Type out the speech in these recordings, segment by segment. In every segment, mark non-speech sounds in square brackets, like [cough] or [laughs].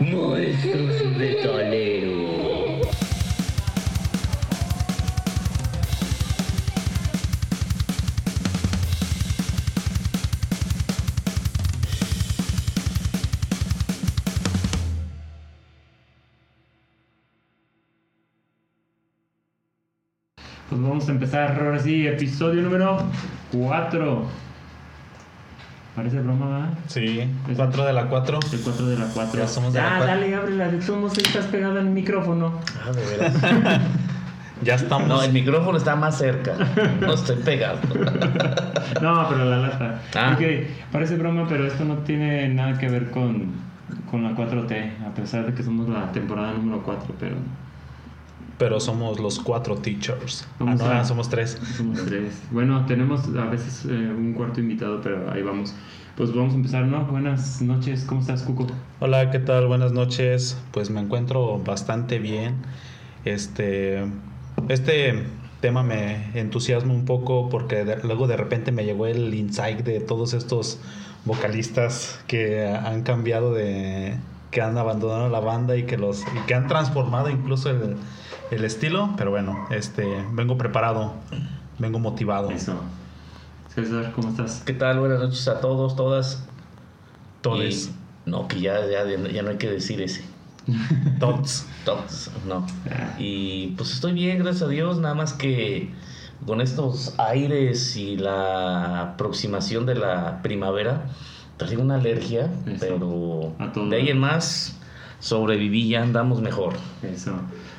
Monstruos Metalero. Pues vamos a empezar ahora sí, episodio número 4. Parece broma, ¿verdad? Sí, 4 de la 4. El 4 de la 4. Ya somos de la cuatro. dale, ábrela, modos estás pegado al micrófono. Ah, de veras. [laughs] Ya estamos. No, el micrófono está más cerca. No estoy pegado. [laughs] No, pero la lata. Ah. Ok, parece broma, pero esto no tiene nada que ver con, con la 4T, a pesar de que somos la temporada número 4, pero Pero somos los 4 teachers. Ah, no, a- somos 3. somos tres. Bueno, tenemos a veces eh, un cuarto invitado, pero ahí vamos. Pues vamos a empezar, ¿no? Buenas noches, ¿cómo estás, Cuco? Hola, ¿qué tal? Buenas noches. Pues me encuentro bastante bien. Este, este tema me entusiasma un poco porque de- luego de repente me llegó el insight de todos estos vocalistas que han cambiado de que han abandonado la banda y que los y que han transformado incluso el, el estilo, pero bueno, este vengo preparado, vengo motivado. Eso. César, ¿cómo estás? ¿Qué tal? Buenas noches a todos, todas. Todes. Y- no, que ya, ya, ya no hay que decir ese. [laughs] Tots. Todos, no. Ah. Y pues estoy bien, gracias a Dios. Nada más que con estos aires y la aproximación de la primavera, traigo una alergia, Eso. pero A todo. de ahí en más sobreviví, ya andamos mejor. Eso.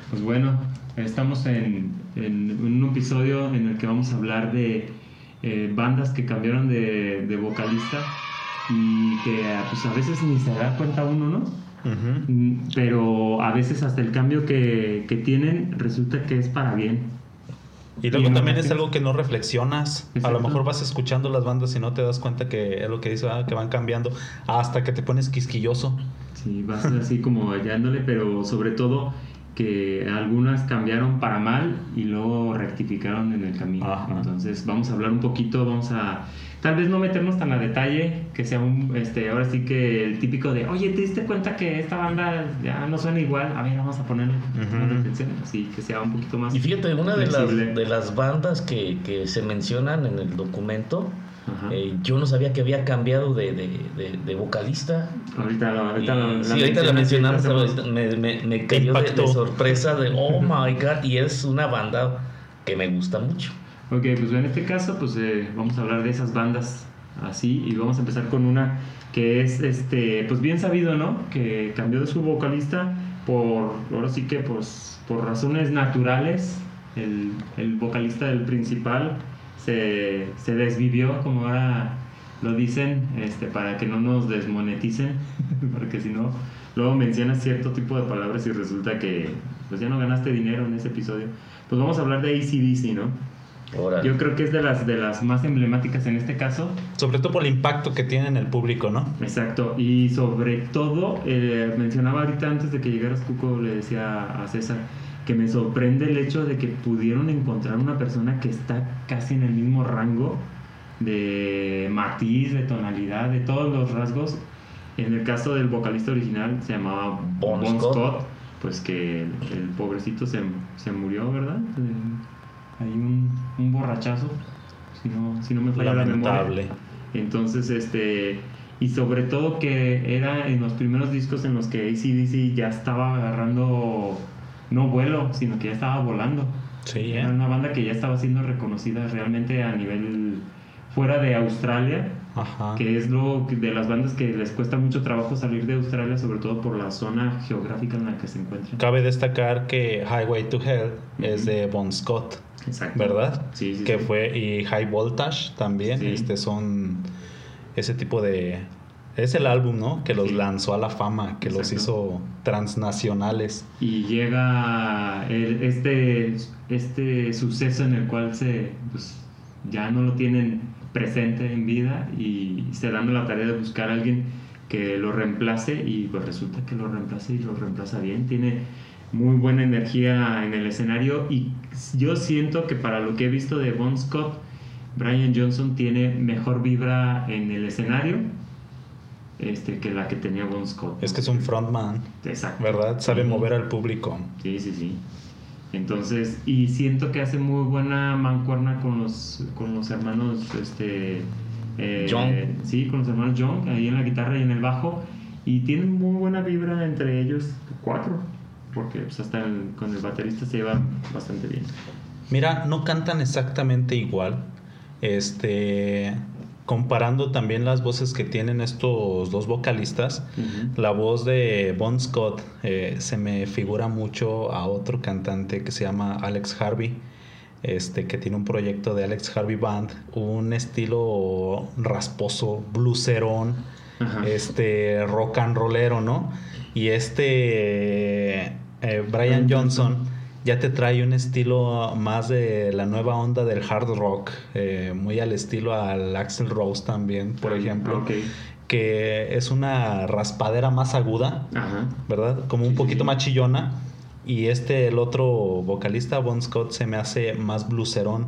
Pues bueno, estamos en, en un episodio en el que vamos a hablar de eh, bandas que cambiaron de, de vocalista y que pues a veces ni se da cuenta uno, ¿no? Mm, Pero a veces hasta el cambio que, que tienen resulta que es para bien. Y luego Y también es algo que no reflexionas. A Exacto. lo mejor vas escuchando las bandas y no te das cuenta que es lo que dice, ah, que van cambiando hasta que te pones quisquilloso. Sí, vas así como hallándole, pero sobre todo que algunas cambiaron para mal y luego rectificaron en el camino. Ajá. Entonces vamos a hablar un poquito, vamos a tal vez no meternos tan a detalle, que sea un, este, ahora sí que el típico de, oye, ¿te diste cuenta que esta banda ya no suena igual? A ver, vamos a ponerle Ujú. más atención, así que sea un poquito más... Y fíjate, una de las, de las bandas que, que se mencionan en el documento. Eh, yo no sabía que había cambiado de, de, de- de vocalista. ahorita lo- ahorita Y- lo- sí, ahorita la mencionamos, me, me, me cayó de, de sorpresa de, oh my god, y es una banda que me gusta mucho. Ok, pues en este caso, pues eh, vamos a hablar de esas bandas así y vamos a empezar con una que es, este, pues bien sabido, ¿no? Que cambió de su vocalista por, ahora sí que, pues, por razones naturales. El, el vocalista del principal se, se desvivió, como ahora lo dicen, este, para que no nos desmoneticen, [laughs] porque si no, luego mencionas cierto tipo de palabras y resulta que, pues ya no ganaste dinero en ese episodio. Pues vamos a hablar de ACDC, ¿no? Ahora, Yo creo que es de las, de las más emblemáticas en este caso. Sobre todo por el impacto que tiene en el público, ¿no? Exacto. Y sobre todo, eh, mencionaba ahorita antes de que llegaras, Cuco, le decía a César que me sorprende el hecho de que pudieron encontrar una persona que está casi en el mismo rango de matiz, de tonalidad, de todos los rasgos. En el caso del vocalista original se llamaba Bon Bon, Scott. Scott. pues que el, el pobrecito se, se murió, ¿verdad? Hay un, un borrachazo, si no, si no me falla la memoria. Lamentable. Entonces, este, y sobre todo que era en los primeros discos en los que ACDC ya estaba agarrando, no vuelo, sino que ya estaba volando. Sí, Era ¿eh? una banda que ya estaba siendo reconocida realmente a nivel fuera de Australia, Ajá. que es lo de las bandas que les cuesta mucho trabajo salir de Australia, sobre todo por la zona geográfica en la que se encuentran. Cabe destacar que Highway to Hell es de Bon Scott, Exacto. ¿verdad? Sí, sí. que sí. fue y High Voltage también, este son ese tipo de es el álbum, ¿no? Que los Sí. lanzó a la fama, que los hizo transnacionales. Y llega el- este, este suceso en el cual se, pues, ya no lo tienen presente en vida y se dan la tarea de buscar a alguien que lo reemplace y pues resulta que lo reemplaza y lo reemplaza bien. Tiene muy buena energía en el escenario y yo siento que para lo que he visto de Bon Scott, Brian Johnson tiene mejor vibra en el escenario este, que la que tenía Bon Scott. Es que es un frontman, Exacto. ¿verdad? Sabe mover al público. Sí, sí, sí. Entonces, y siento que hace muy buena mancuerna con los, con los hermanos, este... eh, Young. Sí, con los hermanos Young, ahí en la guitarra y en el bajo. Y tienen muy buena vibra entre ellos cuatro. Porque pues, hasta el- con el baterista se llevan bastante bien. Mira, no cantan exactamente igual. Este, comparando también las voces que tienen estos dos vocalistas, la voz de Bon Scott eh, se me figura mucho a otro cantante que se llama Alex Harvey. Este, que tiene un proyecto de Alex Harvey Band, un estilo rasposo, blueserón, Ajá. este rock and rollero, ¿no? Y este eh, Brian Johnson. Ya te trae un estilo más de la nueva onda del hard rock, eh, muy al estilo al Axel Rose también, por ejemplo, Ok. que es una raspadera más aguda, Ajá. ¿verdad? Como un Sí, poquito sí. más chillona. Y este, el otro vocalista, Bon Scott, se me hace más blucerón.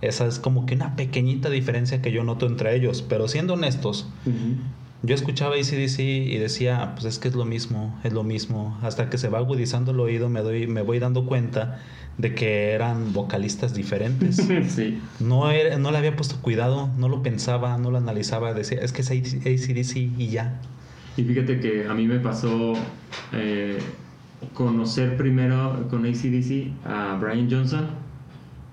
Esa es como que una pequeñita diferencia que yo noto entre ellos. Pero siendo honestos. Yo escuchaba ACDC y decía, pues es que es lo mismo, es lo mismo. Hasta que se va agudizando el oído, me, doy, me voy dando cuenta de que eran vocalistas diferentes. [laughs] sí. No, era- no le había puesto cuidado, no lo pensaba, no lo analizaba. Decía, es que es ACDC y ya. Y fíjate que a mí me pasó eh, conocer primero con ACDC a Brian Johnson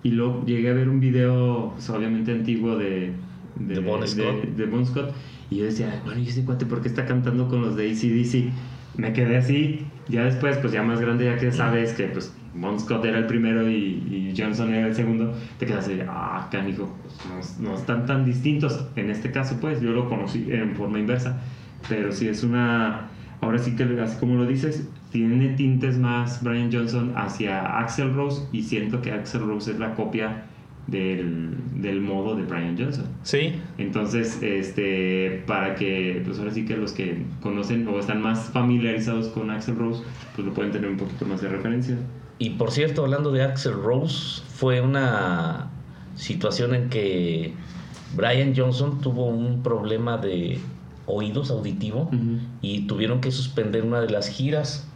y luego llegué a ver un video, pues, obviamente antiguo de, De Bon Scott. de Bon Scott, y yo decía, bueno, ¿y ese cuate por qué está cantando con los de ACDC? Me quedé así, ya después, pues ya más grande, ya que sabes que pues Bon Scott era el primero y, y Johnson era el segundo, te quedas así, ah, canijo, pues, no, no están tan distintos. En este caso, pues yo lo conocí en forma inversa, pero sí es una, ahora sí que así como lo dices, tiene tintes más Brian Johnson hacia Axel Rose y siento que Axel Rose es la copia del, del modo de Brian Johnson. Sí, Entonces, este, para que, pues ahora sí que los que conocen o están más familiarizados con Axel Rose, pues lo pueden tener un poquito más de referencia. Y por cierto, hablando de Axel Rose, fue una situación en que Brian Johnson tuvo un problema de oídos auditivo y tuvieron que suspender una de las giras.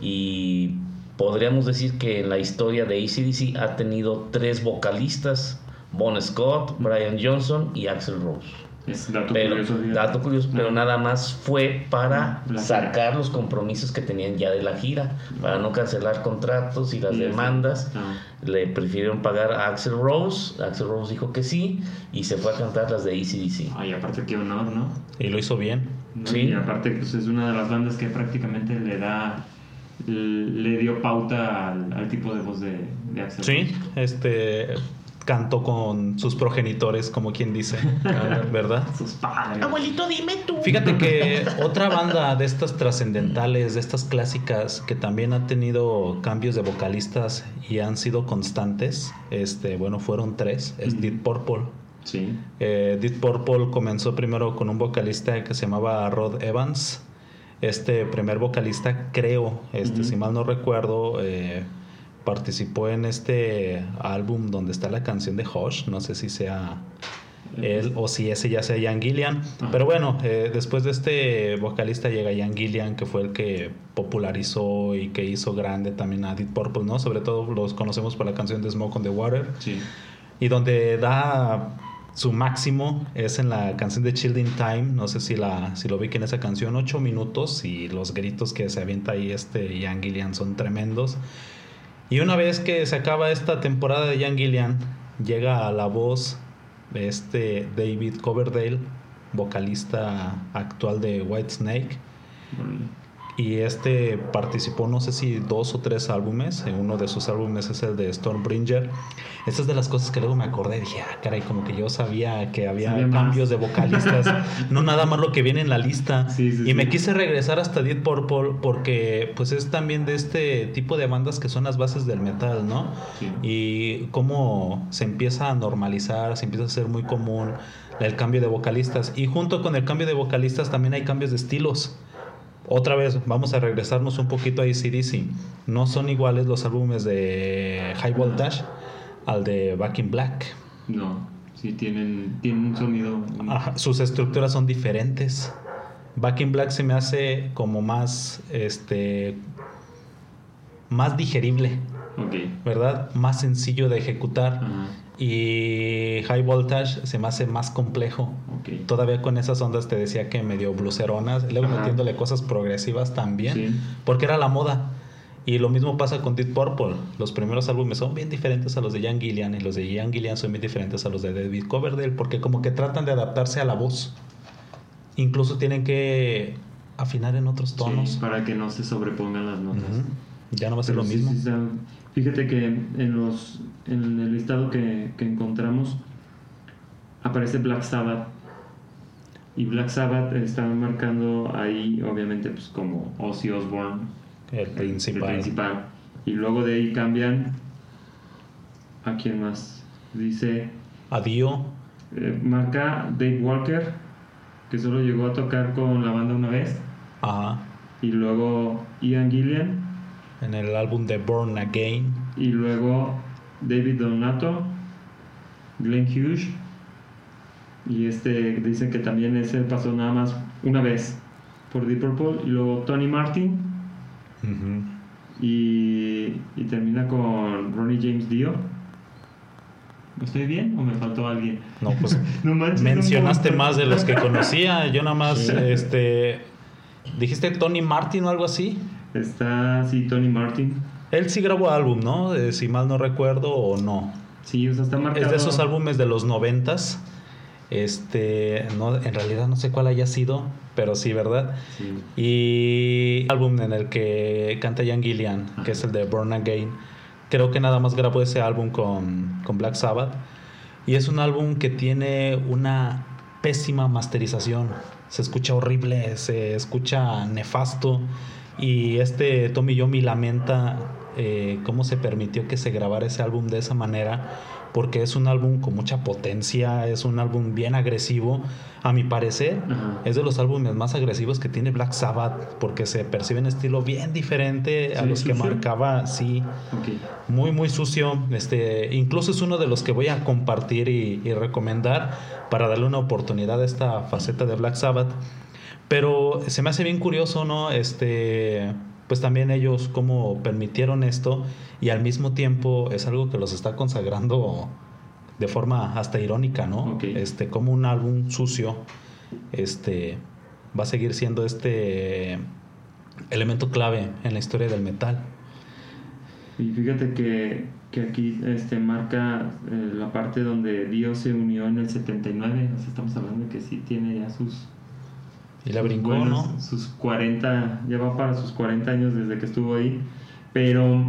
Y podríamos decir que en la historia de ACDC ha tenido tres vocalistas: Bon Scott, Brian Johnson y Axel Rose. Es dato Pero, curioso. dato curioso, pero Ajá. nada más fue para La sacar los compromisos que tenían ya de la gira, para no cancelar contratos y las Y demandas. Ah. Le prefirieron pagar a Axel Rose. Axel Rose dijo que sí y se fue a cantar las de ACDC. Ay, aparte qué honor, ¿no? y lo hizo bien. ¿No? Sí. Y aparte, pues es una de las bandas que prácticamente le da, le dio pauta al, al tipo de voz de, de Axel. Sí, este cantó con sus progenitores, como quien dice, [laughs] ¿verdad? Sus padres. Abuelito, dime tú. Fíjate que otra banda de estas trascendentales, de estas clásicas, que también han tenido cambios de vocalistas y han sido constantes, este, bueno, fueron tres, es. Deep Purple. Sí. Eh, Deep Purple comenzó primero con un vocalista que se llamaba Rod Evans. Este primer vocalista, creo, este, si mal no recuerdo, eh, participó en este álbum donde está la canción de Hush. No sé si sea él o si ese ya sea Ian Gillian. Ajá. Pero bueno, eh, después de este vocalista llega Ian Gillian, que fue el que popularizó y que hizo grande también a Deep Purple, ¿no? Sobre todo los conocemos por la canción de Smoke on the Water. Sí. Y donde da su máximo es en la canción de Children Time. No sé si, la, si lo vi que en esa canción, ocho minutos y los gritos que se avienta ahí este Ian Gillian son tremendos. Y una vez que se acaba esta temporada de Ian Gillian, llega a la voz de este David Coverdale, vocalista actual de Whitesnake. Órale. Y este participó, no sé si dos o tres álbumes. En uno de sus álbumes es el de Stormbringer. Esta es de las cosas que luego me acordé. Dije, ah, caray, como que yo sabía que había Sabía más. cambios de vocalistas. [laughs] no nada más lo que viene en la lista. Sí, sí, y me quise regresar hasta Deep Purple porque pues es también de este tipo de bandas que son las bases del metal, ¿no? Y cómo se empieza a normalizar, se empieza a hacer muy común el cambio de vocalistas. Y junto con el cambio de vocalistas también hay cambios de estilos. Otra vez, vamos a regresarnos un poquito a ACDC. No son iguales los álbumes de High Voltage al de Back in Black. No, sí tienen, tienen un sonido. Ajá, sus estructuras son diferentes. Back in Black se me hace como más, este, más digerible, Ok. ¿verdad? Más sencillo de ejecutar. Ajá. Y High Voltage se me hace más complejo. Ok. Todavía con esas ondas te decía que medio bluceronas, luego Ajá. metiéndole cosas progresivas también, Sí. porque era la moda. Y lo mismo pasa con Deep Purple. Los primeros álbumes son bien diferentes a los de Ian Gillian y los de Ian Gillian son bien diferentes a los de David Coverdale porque como que tratan de adaptarse a la voz. Incluso tienen que afinar en otros tonos. Sí, para que no se sobrepongan las notas. Ya no va a ser Pero lo sí, mismo. sí fíjate que en los en el listado que, que encontramos aparece Black Sabbath y Black Sabbath está marcando ahí obviamente pues como Ozzy Osbourne el principal. el principal. y luego de ahí cambian a quién más dice Adio. eh, marca Dave Walker que solo llegó a tocar con la banda una vez Ajá. y luego Ian Gillian En el álbum de Born Again. Y luego David Donato, Glenn Hughes. Y este dicen que también ese pasó nada más una vez por Deep Purple. Y luego Tony Martin. Y, y termina con Ronnie James Dio. ¿Estoy bien o me faltó alguien? No, pues [laughs] No manches, mencionaste más de los que conocía. Yo nada más, este. Dijiste Tony Martin o algo así. Está, sí, Tony Martin. Él sí grabó álbum, ¿no? Eh, si mal no recuerdo o no. Sí, o sea, está marcado. Es de esos álbumes de los noventas. Este, no, en realidad no sé cuál haya sido, pero sí, ¿verdad? Sí. Y álbum en el que canta Ian Gillian, que es el de Born Again. Creo que nada más grabó ese álbum con, con Black Sabbath. Y es un álbum que tiene una pésima masterización. Se escucha horrible, se escucha nefasto. Y este Tommy Yomi lamenta eh, cómo se permitió que se grabara ese álbum de esa manera, porque es un álbum con mucha potencia, es un álbum bien agresivo. A mi parecer, es de los álbumes más agresivos que tiene Black Sabbath, porque se percibe un estilo bien diferente a los que sucio. marcaba, sí, muy muy sucio. Este, incluso es uno de los que voy a compartir y, y recomendar para darle una oportunidad a esta faceta de Black Sabbath. Pero se me hace bien curioso, ¿no? Este, pues también ellos cómo permitieron esto y al mismo tiempo es algo que los está consagrando de forma hasta irónica, ¿no? Ok. Este, como un álbum sucio, este, va a seguir siendo este elemento clave en la historia del metal. Y fíjate que, que aquí este, marca eh, la parte donde Dios se unió en el 79. O sea, estamos hablando de que sí tiene ya sus. Y la sus brincó, buenos- ¿no? Sus 40. Ya va para sus 40 años desde que estuvo ahí. Pero.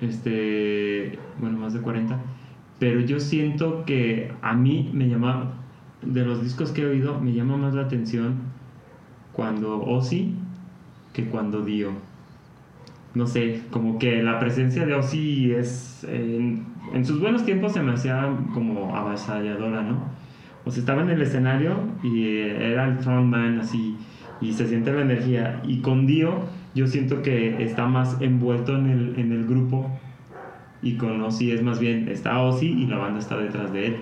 Este. Bueno, más de 40. Pero yo siento que a mí me llama. De los discos que he oído, me llama más la atención cuando Ozzy que cuando Dio no sé, como que la presencia de Ozzy es. En, en sus buenos tiempos se me hacía como avasalladora, ¿no? O sea, estaba en el escenario y eh, era el frontman así, y se siente la energía. Y con Dio, yo siento que está más envuelto en el, en el grupo, y con Ozzy es más bien, está Ozzy y la banda está detrás de él.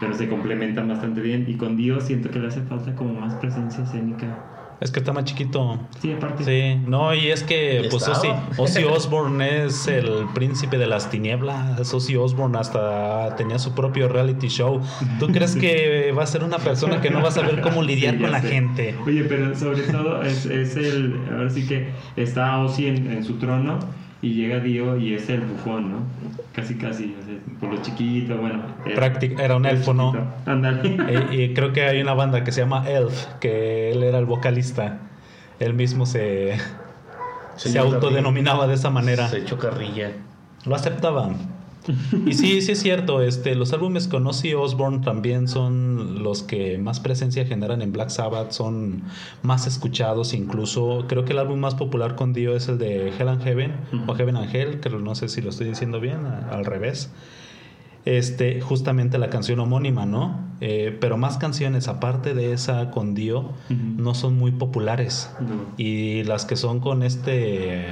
Pero se complementan bastante bien, y con Dio siento que le hace falta como más presencia escénica. Es que está más chiquito. Sí, aparte. Sí, no, y es que pues Ozzy. Ozzy Osbourne es el príncipe de las tinieblas. Ozzy Osbourne hasta tenía su propio reality show. ¿Tú [laughs] crees que va a ser una persona que no va a saber cómo lidiar Sí, con la sé. gente? Oye, pero sobre todo es, es el. Ahora sí que está Ozzy en, en su trono y llega Dio y es el bufón, ¿no? Casi, casi. o sea, por lo chiquito, bueno. era- Práctic- era un elfo, ¿no? [laughs] Y, y creo que hay una banda que se llama Elf, que él era el vocalista. Él mismo se, se Señor autodenominaba de esa manera. Se echó carrilla. Lo aceptaban. Y sí, sí es cierto, este, los álbumes con Ozzy Osbourne también son los que más presencia generan en Black Sabbath, son más escuchados incluso. Creo que el álbum más popular con Dio es el de Hell and Heaven, o Heaven and Hell, que no sé si lo estoy diciendo bien, al revés. Este, justamente la canción homónima, ¿no? Eh, pero más canciones aparte de esa con Dio no son muy populares. Y las que son con este.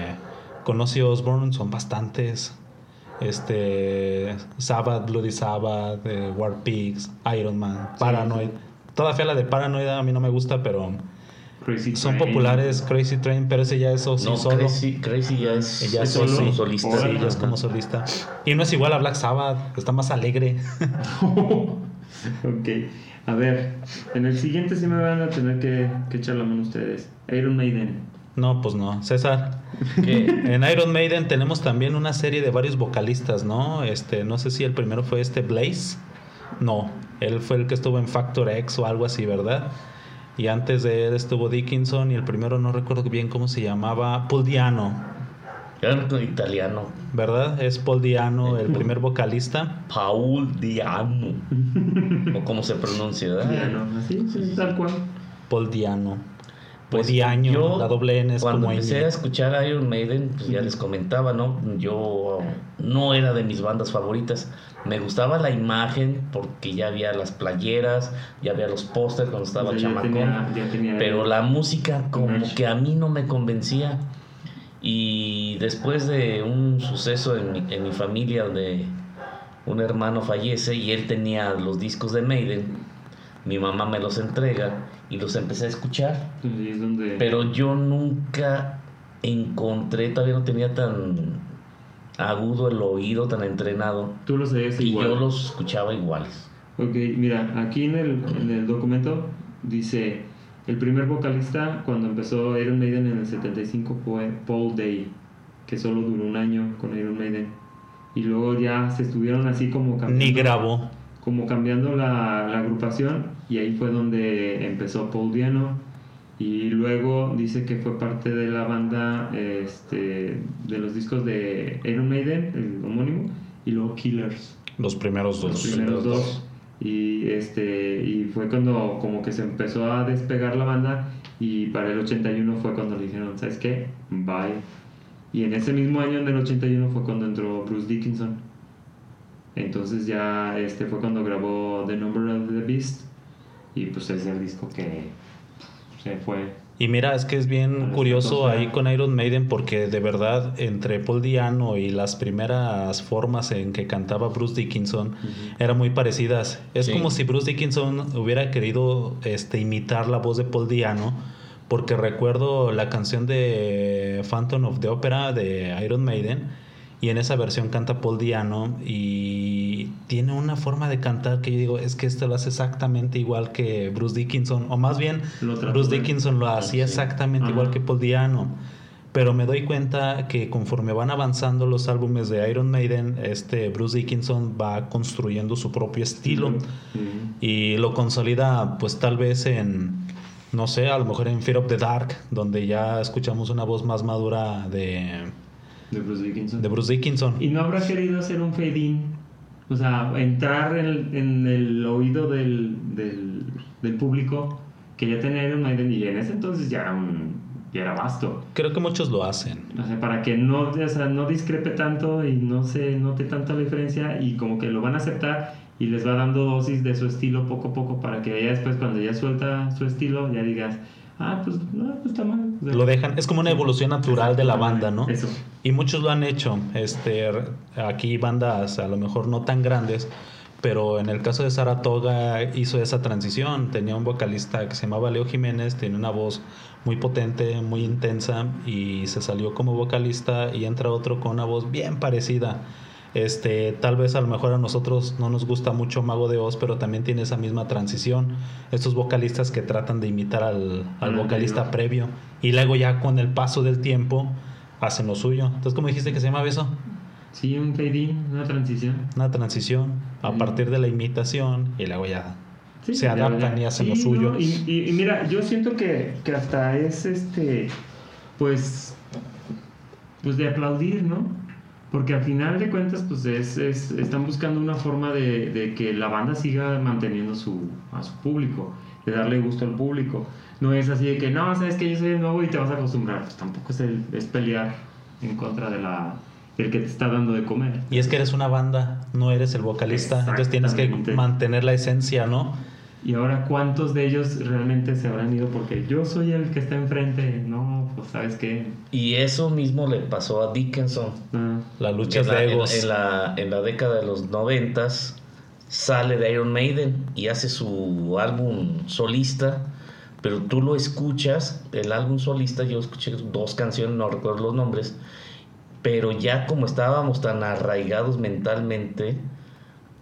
Con Ozzy Osbourne son bastantes. Este. Sabbath, Bloody Sabbath, eh, War Pigs, Iron Man, Paranoid. Toda fea la de Paranoid a mí no me gusta, pero Crazy Son Train. populares Crazy Train, pero ese ya es sí No, solo. Crazy, Crazy ya es, Ya es solo. como solista. Sí, ya es como solista. Y no es igual a Black Sabbath, está más alegre. [laughs] ok. A ver, en el siguiente sí me van a tener que, que echar la mano ustedes. Iron Maiden. No, pues no. César, Que en [laughs] Iron Maiden tenemos también una serie de varios vocalistas, ¿no? Este, no sé si el primero fue este Blaze. No, él fue el que estuvo en Factor X o algo así, ¿verdad? Y antes de él estuvo Dickinson y el primero no recuerdo bien cómo se llamaba, Paul Diano, era italiano. ¿verdad? Es Paul Diano, el primer vocalista. Paul Diano. [laughs] o como se pronuncia, ¿verdad? Ya no, así, sí, tal cual. Paul Diano. Pues Pues Diaño, yo, la doble N es cuando como empecé a escuchar Iron Maiden, pues ya les comentaba, ¿no? Yo no era de mis bandas favoritas. Me gustaba la imagen porque ya había las playeras, ya había los pósters cuando estaba O sea, ya chamacón. tenía- ya tenía- pero la música como que a mí no me convencía. Y después de un suceso en mi, en mi familia donde un hermano fallece y él tenía los discos de Maiden, mi mamá me los entrega y los empecé a escuchar. Ahí es donde... Pero yo nunca encontré, todavía no tenía tan agudo el oído, tan entrenado. Tú lo sabías Y igual. yo los escuchaba iguales. Ok, mira, aquí en el, en el documento dice, el primer vocalista cuando empezó Iron Maiden en el 75 fue Paul Day, que solo duró un año con Iron Maiden. Y luego ya se estuvieron así como cambiando, Ni grabó. Como cambiando la, la agrupación y ahí fue donde empezó Paul Diano. Y luego dice que fue parte de la banda este, de los discos de Iron Maiden, el homónimo, y luego Killers Los primeros los dos. primeros dos y este y fue cuando como que se empezó a despegar la banda y para el 81 fue cuando le dijeron sabes qué bye y en ese mismo año en el 81 fue cuando entró Bruce Dickinson entonces ya este fue cuando grabó The Number of the Beast y pues es el disco que se fue Y mira, es que es bien curioso ahí con Iron Maiden porque de verdad entre Paul Diano y las primeras formas en que cantaba Bruce Dickinson eran muy parecidas. Es Sí. como si Bruce Dickinson hubiera querido este, imitar la voz de Paul Diano porque recuerdo la canción de Phantom of the Opera de Iron Maiden y en esa versión canta Paul Diano y tiene una forma de cantar que yo digo es que esto lo hace exactamente igual que Bruce Dickinson o más bien Bruce Dickinson lo hacía sí. exactamente Ajá. igual que Paul Diano. Pero me doy cuenta que conforme van avanzando los álbumes de Iron Maiden, este Bruce Dickinson va construyendo su propio estilo y lo consolida pues tal vez en no sé, a lo mejor en Fear of the Dark, donde ya escuchamos una voz más madura de, de Bruce Dickinson de Bruce Dickinson. ¿Y no habrá querido hacer un fade-in? O sea, entrar en el, en el oído del, del, del público que ya tenía Iron Maiden y en ese entonces ya era, un, ya era vasto. Creo que muchos lo hacen. O sea, para que no, o sea, no discrepe tanto y no se note tanto la diferencia y como que lo van a aceptar y les va dando dosis de su estilo poco a poco para que ya después cuando ya suelta su estilo ya digas, ah, pues no, pues está mal. O sea, Lo dejan, es como una evolución natural de la banda, ¿no? Eso. Y muchos lo han hecho. Este, aquí bandas a lo mejor no tan grandes, pero en el caso de Saratoga hizo esa transición. Tenía un vocalista que se llamaba Leo Jiménez, tenía una voz muy potente, muy intensa y se salió como vocalista y entra otro con una voz bien parecida. Este, tal vez a lo mejor a nosotros no nos gusta mucho Mago de Oz, pero también tiene esa misma transición. Estos vocalistas que tratan de imitar al, al Al vocalista previo y luego ya con el paso del tiempo hacen lo suyo. Entonces, ¿cómo dijiste que se llama eso? Sí, un fade-in, una transición. Una transición a Mm. partir de la imitación y luego ya Sí, se adaptan y hacen Sí, lo suyo. no, y, y- y mira, yo siento que, que hasta es este, pues, pues de aplaudir, ¿no? Porque al final de cuentas, pues es, es- están buscando una forma de, de que la banda siga manteniendo su, a su público, de darle gusto al público. No es así de que, no, sabes que yo soy el nuevo y te vas a acostumbrar. Pues tampoco es, el- es pelear en contra de la, del que te está dando de comer. Y es que eres una banda, no eres el vocalista, entonces tienes que mantener la esencia, ¿no? Y ahora, ¿cuántos de ellos realmente se habrán ido porque yo soy el que está enfrente? No, pues sabes qué. Y eso mismo le pasó a Dickinson. Ah, La lucha en la, de en- egos. En, la, en la década de los noventas sale de Iron Maiden y hace su álbum solista, pero tú lo escuchas, el álbum solista, yo escuché dos canciones, no recuerdo los nombres, pero ya como estábamos tan arraigados mentalmente,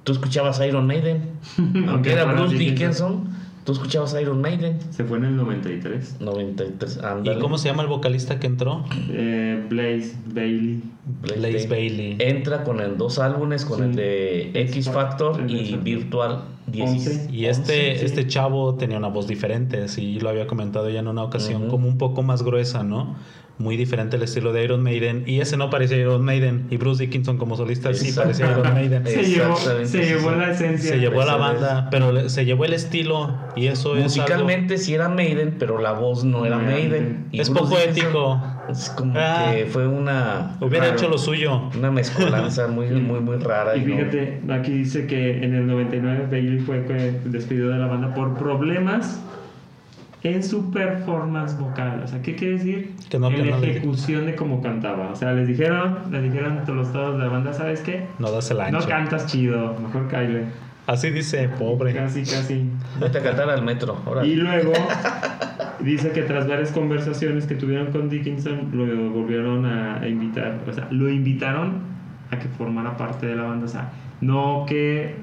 tú escuchabas Iron Maiden, [laughs] aunque era Bruce Dickinson. Tú escuchabas Iron Maiden. Se fue en el 93. 93, ¿Y ándale. cómo se llama el vocalista que entró? Eh, Blaze Bailey. Blaze Bailey. Entra con el dos álbumes, con Sí. el de X Factor y. Virtual 16. Once. Y este, sí. este chavo tenía una voz diferente, sí, lo había comentado ya en una ocasión, como un poco más gruesa, ¿no? Muy diferente el estilo de Iron Maiden. Y ese no parecía Iron Maiden. Y Bruce Dickinson como solista sí parecía Iron Maiden. [laughs] Se llevó, se llevó la esencia. Se llevó a la banda, pero le- se llevó el estilo y eso es algo... Musicalmente sí era Maiden, pero la voz no era No Maiden. Maiden. Y Es Bruce poco Dickinson ético. Es como Ah. que fue una, Hubiera Claro. hecho lo suyo. una mezcolanza [laughs] muy, muy, muy rara. Y y no- fíjate, aquí dice que en el 99 Bailey fue que despedido de la banda por problemas en su performance vocal. O sea, ¿qué quiere decir? Que no- en que la no le- ejecución de cómo cantaba. O sea, les dijeron, les dijeron a los todos de la banda, ¿sabes qué? No das el ancho. No cantas chido, mejor Kyle. Así dice, pobre. Casi, casi. Vete a cantar al metro. órale. Y luego [laughs] dice que tras varias conversaciones que tuvieron con Dickinson, lo volvieron a, a invitar. O sea, lo invitaron a que formara parte de la banda. O sea, no que.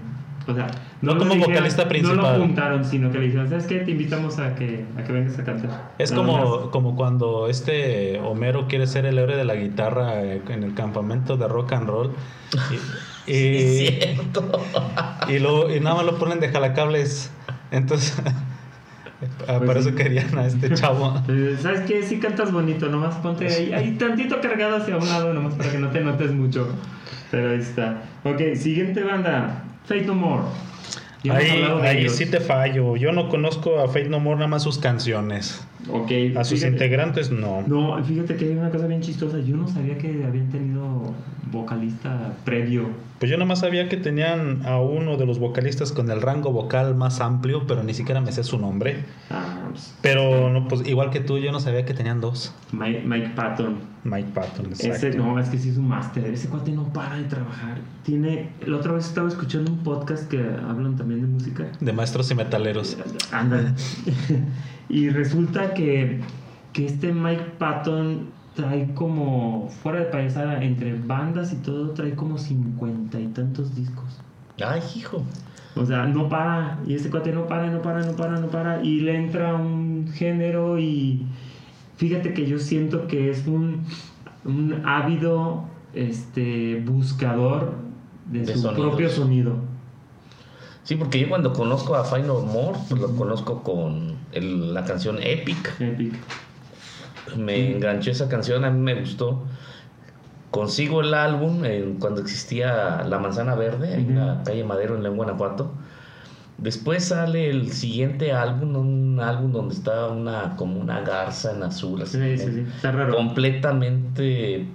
O sea, No le como dijeron- vocalista No principal. lo juntaron, sino que le dijeron, ¿sabes qué? Te invitamos a que, a que vengas a cantar. Es Nada como, más. como cuando este Homero quiere ser el héroe de la guitarra en el campamento de rock and roll. Y, y, [laughs] Sí, y lo- y nada más lo ponen de jalacables. Entonces, [laughs] Pues por sí. eso querían a este chavo. [laughs] Eh, ¿Sabes qué? Sí cantas bonito, nomás ponte ahí, ahí tantito cargado hacia un lado, nomás para que no te notes mucho. Pero ahí está. Ok, siguiente banda, Fate No More. Ya Ahí, ahí sí te fallo. Yo no conozco a Fate No More nada más sus canciones. Ok. A sus fíjate- integrantes no. No, fíjate que hay una cosa bien chistosa. Yo no sabía que habían tenido vocalista previo. Pues yo nada más sabía que tenían a uno de los vocalistas con el rango vocal más amplio, pero ni siquiera me sé su nombre. Ah, pues, Pero no, pues igual que tú, yo no sabía que tenían dos. Mike, Mike Patton. Mike Patton, exacto. Ese, no, es que sí es un máster. Ese cuate no para de trabajar. Tiene. La otra vez estaba escuchando un podcast que hablan también de música. De maestros y metaleros. Ándale. [laughs] y resulta que, que este Mike Patton trae como, fuera de payasada, entre bandas y todo, trae como cincuenta y tantos discos. Ay, hijo. O sea, no para. Y este cuate no para, no para, no para, no para. Y le entra un género y fíjate que yo siento que es un, un ávido este, buscador de, De su sonidos. propio sonido. Sí, porque yo cuando conozco a Final More, pues lo conozco con el- la canción Epic. Epic. Me enganchó esa canción, a mí me gustó. Consigo el álbum en- cuando existía La Manzana Verde, en la calle Madero, en León, Guanajuato. Después sale el siguiente álbum, un álbum donde está una como una garza en azul, así, Sí, sí, sí. Está raro. completamente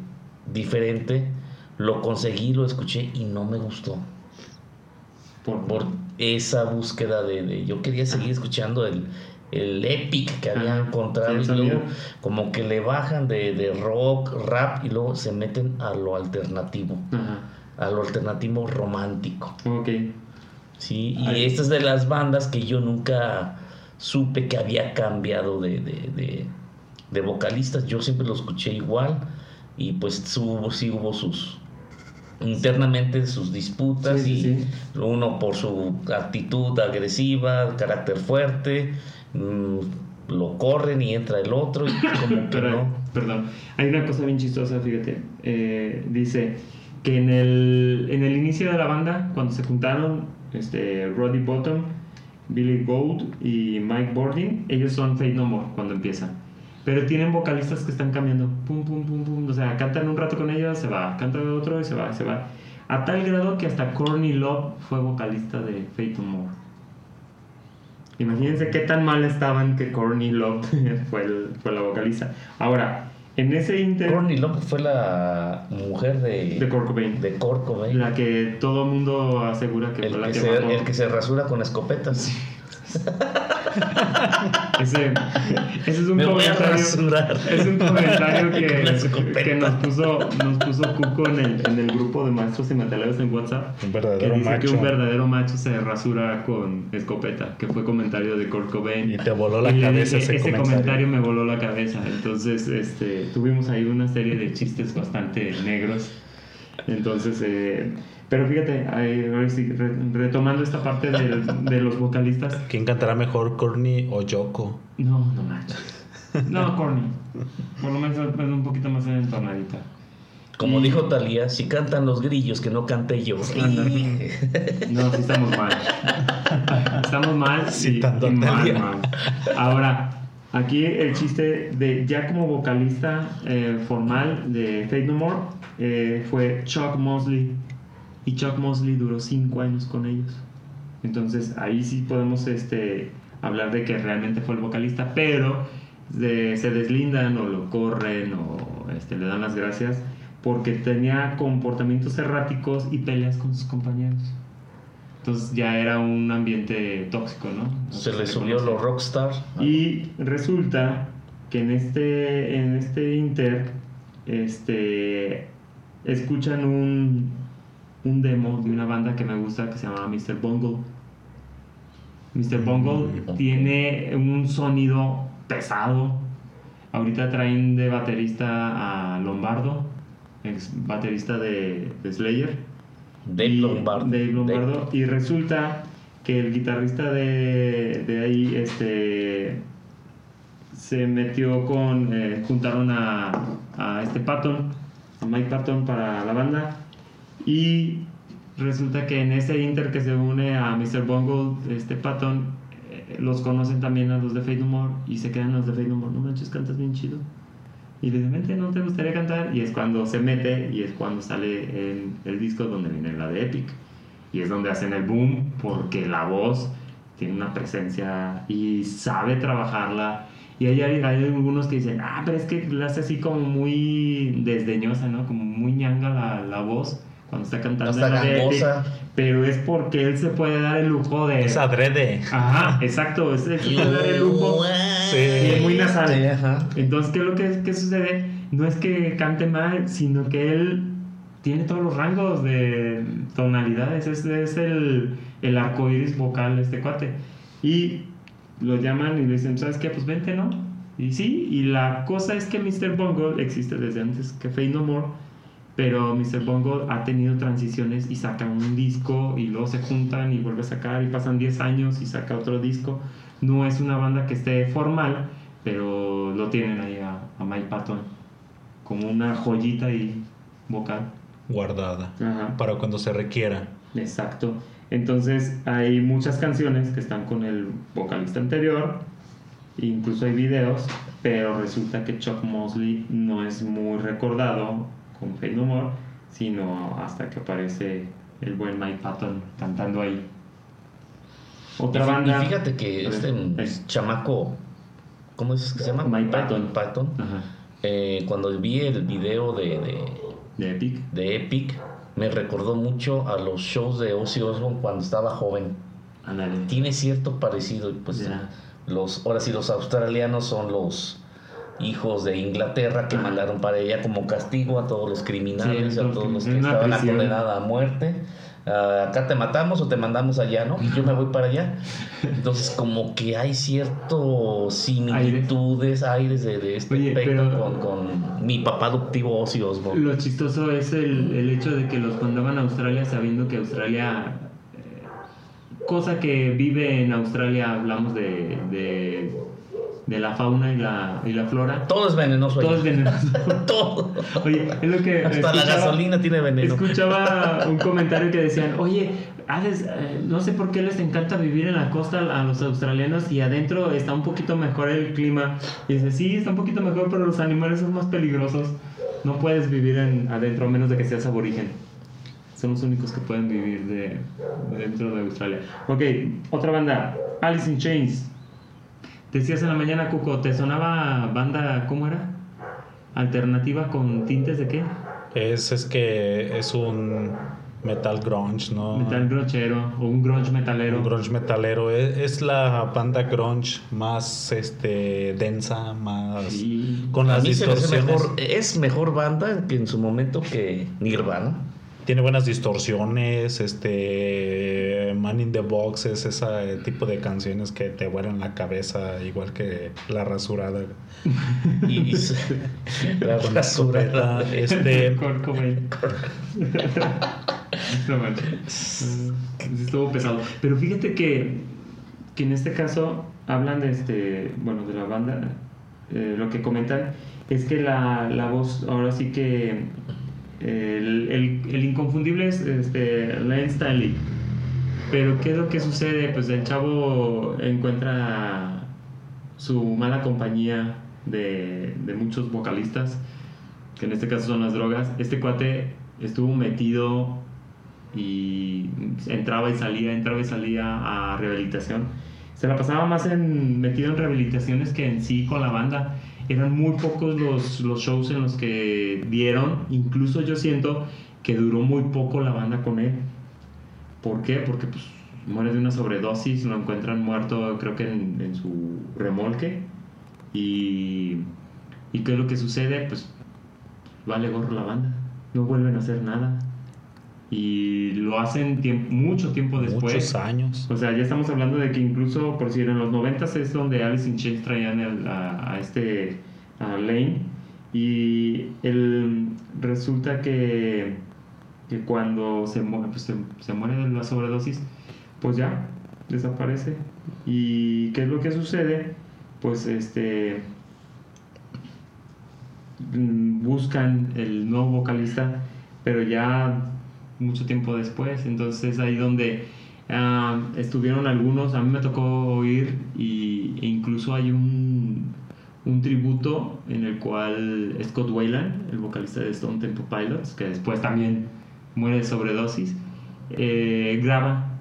diferente. Lo conseguí, lo escuché y no me gustó. Por, Por esa búsqueda de, de- yo quería seguir escuchando el, el epic que había Ajá. encontrado Sí, y luego como que le bajan de, de rock, rap y luego se meten a lo alternativo, Ajá. a lo alternativo romántico. Ok. Sí, y Ahí. esta es de las bandas que yo nunca supe que había cambiado de, de, de- de vocalistas. Yo siempre lo escuché igual y pues hubo, sí hubo sus internamente sus disputas Sí, y sí. uno por su actitud agresiva, carácter fuerte, lo corren y entra el otro y [coughs] como Pero, no. Perdón. Hay una cosa bien chistosa, fíjate. Eh, dice que en el, en el inicio de la banda, cuando se juntaron este, Roddy Bottom, Billy Gold y Mike Bordin, ellos son Fate No More cuando empiezan. Pero tienen vocalistas que están cambiando. Pum, pum, pum, pum. O sea, cantan un rato con ellos, se va. Cantan otro y se va, se va. A tal grado que hasta Courtney Love fue vocalista de Fate No More. Imagínense qué tan mal estaban que Courtney Love [laughs] fue, el- fue la vocalista. Ahora, en ese inter Courtney Love fue la mujer de, de Kurt Cobain, de Kurt Cobain. la que todo mundo asegura que el, fue la que que, se, mató. el que se rasura con escopetas. [laughs] Ese, ese es un Me voy a comentario. Es un comentario que, [laughs] que nos puso, nos puso Cuco en el, en el grupo de maestros y metaleros en WhatsApp. Un Que verdadero dice que macho. un verdadero macho se rasura con escopeta, que fue comentario de Kurt Cobain. Y te voló la Y le cabeza dije, ese comentario. comentario. me voló la cabeza. Entonces, este, tuvimos ahí una serie de chistes bastante negros. Entonces, eh, pero fíjate, sí, retomando esta parte del- de los vocalistas. ¿Quién cantará mejor, Courtney o Yoko? No, no manches. No, Corny. Por lo menos es un poquito más entonadita. Como Y- dijo Talía, si cantan los grillos, que no cante yo. Ándale. No, sí estamos mal. Estamos mal y, Citando y mal, mal. Ahora, aquí el chiste de ya como vocalista eh, formal de Fate No More eh, fue Chuck Mosley. Y Chuck Mosley duró cinco años con ellos. Entonces ahí sí podemos este, hablar de que realmente fue el vocalista, pero de- se deslindan o lo corren o este, le dan las gracias porque tenía comportamientos erráticos y peleas con sus compañeros. Entonces ya era un ambiente tóxico, ¿no? Se le subió los rockstar. Y resulta que en este, en este Inter, este, escuchan un, un demo de una banda que me gusta que se llama Mr. Bungle. Mr. Bungle Mm, ok. tiene un sonido pesado. Ahorita traen de baterista a Lombardo, ex baterista de, de Slayer. Dave Lombardo. Dave Lombardo. Y resulta que el guitarrista de, de ahí este, se metió con. eh, juntaron a, a este Patton, a Mike Patton para la banda. Y resulta que en ese inter que se une a Mr. Bungle, este Patton, eh, los conocen también a los de Fate No More y se quedan los de Fate No. No manches, cantas bien chido. Y le dicen, vente, ¿no te gustaría cantar? Y es cuando se mete y es cuando sale en el disco donde viene la de Epic. Y es donde hacen el boom porque la voz tiene una presencia y sabe trabajarla. Y hay, hay, hay algunos que dicen, ah, pero es que la hace así como muy desdeñosa, ¿no? Como muy ñanga la, la voz cuando está cantando. Hasta en la de Epic. gangosa. Pero es porque él se puede dar el lujo de... Es adrede. Ajá, exacto. Es el que se puede dar el lujo. Sí. Y es muy nasal. Sí, ajá. Entonces, ¿qué es lo que, que sucede? No es que cante mal, sino que él tiene todos los rangos de tonalidades. Es, es el, el arco iris vocal de este cuate. Y lo llaman y le dicen, ¿sabes qué? Pues vente, ¿no? Y sí, y la cosa es que Mr. Bongo existe desde antes que Fade No More. Pero Mr. Bongo ha tenido transiciones y saca un disco y luego se juntan y vuelve a sacar y pasan 10 años y saca otro disco. No es una banda que esté formal, pero lo tienen ahí a, a Mike Patton como una joyita y vocal. Guardada. Ajá. Para cuando se requiera. Exacto. Entonces hay muchas canciones que están con el vocalista anterior, incluso hay videos, pero resulta que Chuck Mosley no es muy recordado con Fade No More, sino hasta que aparece el buen Mike Patton cantando ahí. Otra Y banda. Y fíjate que este es- chamaco, ¿cómo es que se llama? Mike Patton. Patton. Ajá. Eh, cuando vi el video de, de, De Epic. de Epic, me recordó mucho a los shows de Ozzy Osbourne cuando estaba joven. Tiene cierto parecido. Pues los, ahora sí, los australianos son los hijos de Inglaterra que mandaron para ella como castigo a todos los criminales, Sí, a todos los que estaban condenados a muerte. Ah, acá te matamos o te mandamos allá, ¿no? Y yo me voy para allá. Entonces, como que hay ciertos similitudes, aires de, de este Oye, aspecto pero- con, con mi papá adoptivo Ozzy Osbourne. Lo chistoso es el, el hecho de que los mandaban a Australia sabiendo que Australia, eh, cosa que vive en Australia, hablamos de, de, de la fauna y la, y la flora, Todo es venenoso. todo es venenoso. [laughs] Todo. Oye, es lo que... Hasta la gasolina tiene veneno. Escuchaba [laughs] un comentario que decían, oye, Hades, eh, no sé por qué les encanta vivir en la costa a los australianos y adentro está un poquito mejor el clima. Y dice, sí, está un poquito mejor, pero los animales son más peligrosos. No puedes vivir en, adentro a menos de que seas aborigen. Son los únicos que pueden vivir de, dentro de Australia. Ok, otra banda, Alice in Chains. Decías en la mañana, Cuco, ¿te sonaba banda, cómo era? Alternativa con tintes de qué? Es, es que es un metal grunge, ¿no? Metal grunchero o un grunge metalero. Un grunge metalero. Es, es la banda grunge más este densa, más Sí. con las distorsiones. mejor, es mejor banda que en su momento que Nirvana. Tiene buenas distorsiones, este Man in the Box es ese tipo de canciones que te vuelan la cabeza igual que la rasurada. [laughs] Y, [laughs] la rasurada. este no manches. Estuvo pesado. Pero fíjate que, que en este caso hablan de este, bueno, de la banda. eh, lo que comentan es que la, la voz, ahora sí que el, el, el inconfundible es este, Lance Stanley. Pero ¿qué es lo que sucede? Pues el chavo encuentra su mala compañía de, de muchos vocalistas, que en este caso son las drogas. Este cuate estuvo metido y entraba y salía, entraba y salía a rehabilitación. Se la pasaba más en, metido en rehabilitaciones que en sí con la banda. Eran muy pocos los, los shows en los que dieron. Incluso yo siento que duró muy poco la banda con él. ¿Por qué? Porque pues muere de una sobredosis, lo encuentran muerto creo que en, en su remolque. Y, ¿Y qué es lo que sucede? Pues vale gorro la banda. No vuelven a hacer nada. Y lo hacen tiemp- mucho tiempo después. muchos años. O sea, ya estamos hablando de que incluso, por si en los 90 es donde Alice in Chains traían el- a, a este a Lane. Y el, resulta que, que cuando se, mu- pues se, se muere de la sobredosis, pues ya desaparece. ¿Y qué es lo que sucede? Pues este mm, buscan el nuevo vocalista, pero ya mucho tiempo después. Entonces es ahí donde ah, estuvieron algunos, a mí me tocó oír y, e incluso hay un, un tributo en el cual Scott Wayland, el vocalista de Stone Temple Pilots, que después también muere de sobredosis, eh, graba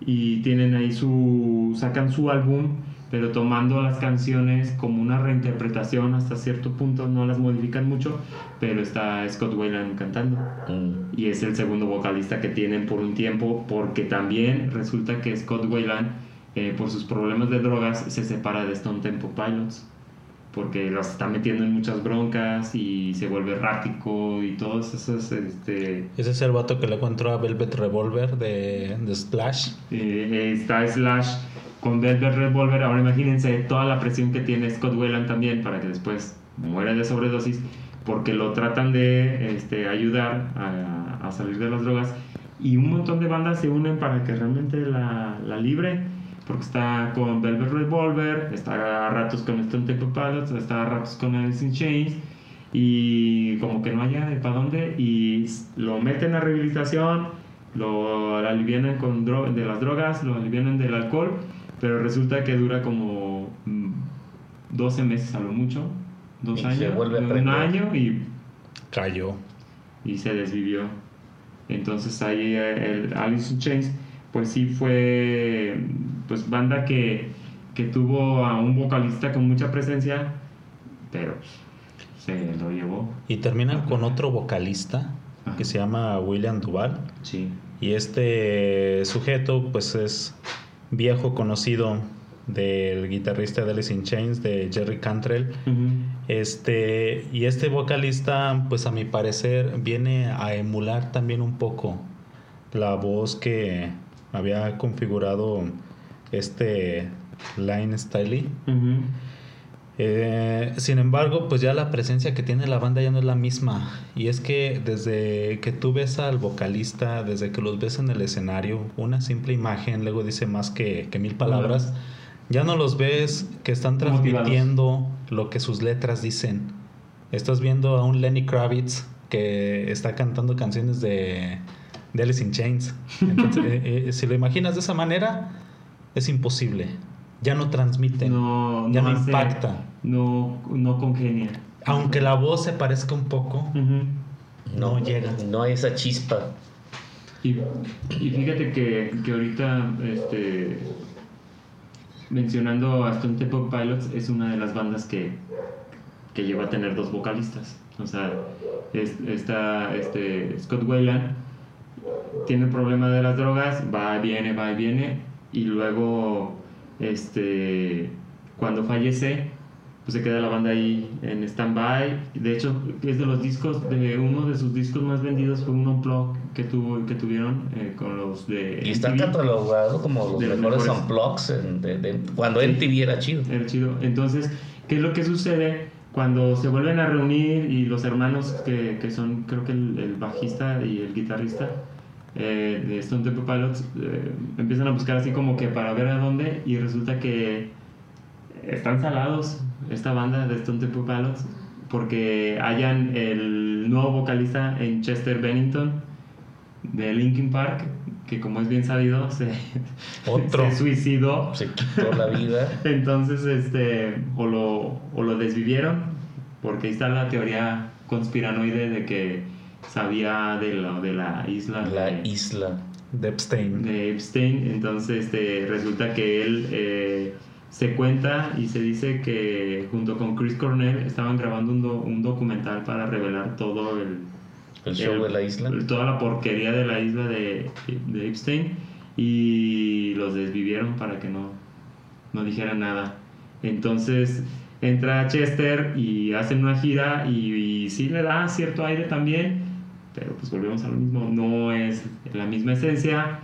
y tienen ahí su sacan su álbum pero tomando las canciones como una reinterpretación hasta cierto punto no las modifican mucho pero está Scott Wayland cantando Mm. y es el segundo vocalista que tienen por un tiempo porque también resulta que Scott Wayland eh, por sus problemas de drogas se separa de Stone Temple Pilots porque los está metiendo en muchas broncas y se vuelve errático y todos esos este Ese es el vato que le encontró a Velvet Revolver de, de Splash. Eh, está Slash con Velvet Revolver. Ahora imagínense toda la presión que tiene Scott Wayland también para que después muera de sobredosis porque lo tratan de este, ayudar a, a salir de las drogas y un montón de bandas se unen para que realmente la, la libre porque está con Velvet Revolver, está a ratos con Stone Temple Pilots, está a ratos con Alice in Chains y como que no haya de para dónde y lo meten a rehabilitación, lo alivianan con de las drogas, lo alivianan del alcohol, pero resulta que dura como mm, 12 meses a lo mucho, dos Y se años, vuelve a un año y Cayó. y se desvivió. Entonces ahí eh, el Alice in Chains, pues sí fue pues banda que, que tuvo a un vocalista con mucha presencia, pero se lo llevó. Y terminan con otro vocalista Ajá. que se llama William Duval. Sí. Y este sujeto, pues es viejo conocido del guitarrista de Alice in Chains, de Jerry Cantrell. Este, y este vocalista, pues a mi parecer, viene a emular también un poco la voz que había configurado este Line Stiley. Eh, sin embargo, pues ya la presencia que tiene la banda ya no es la misma. Y es que desde que tú ves al vocalista, desde que los ves en el escenario, una simple imagen luego dice más que, que mil palabras. Ya no los ves que están transmitiendo lo que sus letras dicen. Estás viendo a un Lenny Kravitz que está cantando canciones de, de Alice in Chains. Entonces, [laughs] eh, eh, si lo imaginas de esa manera, es imposible. Ya no transmiten. No, Ya no no hace- impacta. No, no congenia. Aunque la voz se parezca un poco, no llega. No hay esa chispa. Y, y fíjate que, que ahorita, este, mencionando a Stone Temple Pilots, es una de las bandas que, que llegó a tener dos vocalistas. O sea, es- está este, Scott Wayland tiene el problema de las drogas, va y viene, va y viene, y luego, este, cuando fallece, pues se queda la banda ahí en stand-by. De hecho, es de los discos, de uno de sus discos más vendidos fue un unplug que, tuvo, que tuvieron eh, con los de... Y está MTV. catalogado como los De mejores mejores. unplugs en- de- de- cuando MTV era chido. Era chido. Entonces, ¿qué es lo que sucede cuando se vuelven a reunir y los hermanos que, que son, creo que el, el bajista y el guitarrista eh, de Stone Temple Pilots, eh, empiezan a buscar así como que para ver a dónde y resulta que están salados esta banda de Stone Temple Pilots porque hallan el nuevo vocalista en Chester Bennington de Linkin Park que como es bien sabido se, [laughs] Otro. se suicidó Se quitó la vida. [laughs] entonces, este, o lo, o lo desvivieron, porque ahí está la teoría conspiranoide de que sabía de la, de la isla La de, isla. De Epstein. de Epstein. Entonces, este, resulta que él eh, se cuenta y se dice que junto con Chris Cornell estaban grabando un, do- un documental para revelar todo el, El show el- de la isla. Toda la porquería de la isla de, de Epstein y los desvivieron para que no, no dijeran nada. Entonces entra Chester y hacen una gira y, y sí le da cierto aire también, pero pues volvemos a lo mismo, no es la misma esencia,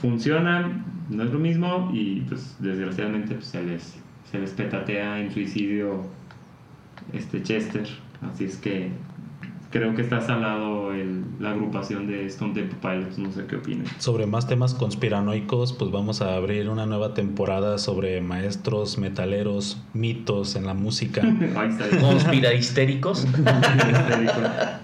funciona, no es lo mismo y pues desgraciadamente pues, se, les, se les petatea en suicidio este Chester, así es que creo que está salado el, la agrupación de Stone Temple Pilots, no sé qué opinan. Sobre más temas conspiranoicos, pues vamos a abrir una nueva temporada sobre maestros, metaleros, mitos en la música, [laughs] Ahí está. [laughs] Conspira histéricos.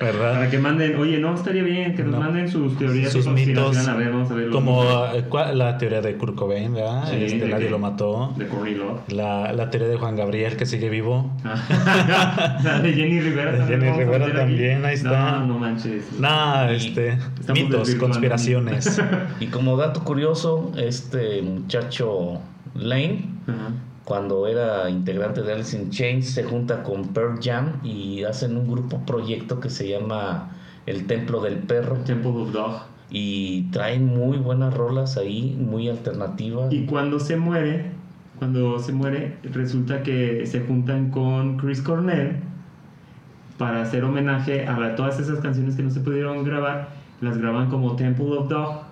¿verdad? Para que manden, oye, no, estaría bien que nos No. manden sus teorías Sus mitos, A ver, vamos a ver. Como eh, ¿cuál- la teoría de Kurt Cobain, ¿verdad? Sí, Este, de nadie que- lo mató. De Courtney Love. La, la teoría de Juan Gabriel que sigue vivo. [laughs] La de Jenny Rivera. De también Jenny Rivera aquí. También, ahí está. No, no manches. Este, mitos, conspiraciones. [laughs] Y como dato curioso, este muchacho Lane, cuando era integrante de Alice in Chains, se junta con Pearl Jam y hacen un grupo proyecto que se llama El Templo del Perro. Temple of Dog. Y traen muy buenas rolas ahí, muy alternativas. Y cuando se muere, cuando se muere, resulta que se juntan con Chris Cornell para hacer homenaje a la- todas esas canciones que no se pudieron grabar, las graban como Temple of Dog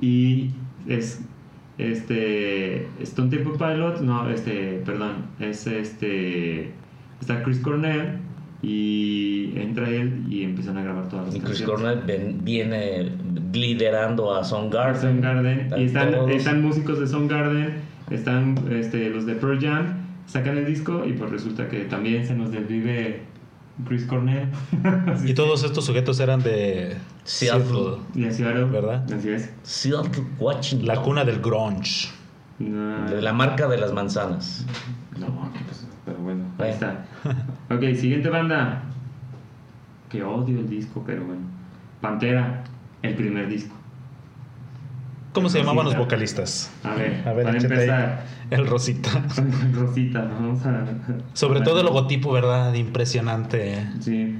y es este Stone Temple Pilots, no, este, perdón, es este está Chris Cornell y entra él y empiezan a grabar todas las Y Chris canciones. Cornell ven- viene liderando a Soundgarden. Soundgarden. Están Y están, todos. están músicos de Soundgarden, están este, los de Pearl Jam, sacan el disco y pues resulta que también se nos desvive Chris Cornell. [laughs] Y todos estos sujetos eran de Seattle. Así Seattle. ¿Verdad? Así es. Seattle, Washington. la cuna del grunge. No, De la marca de las manzanas. no, pues, pero bueno, ahí está. Ok, siguiente banda. Que odio el disco, pero bueno. Pantera, el primer disco. ¿Cómo se llamaban los vocalistas? A ver, A ver, para empezar, El Rosita. [laughs] Rosita, vamos a... Sobre todo el logotipo, ¿verdad? Impresionante. Sí.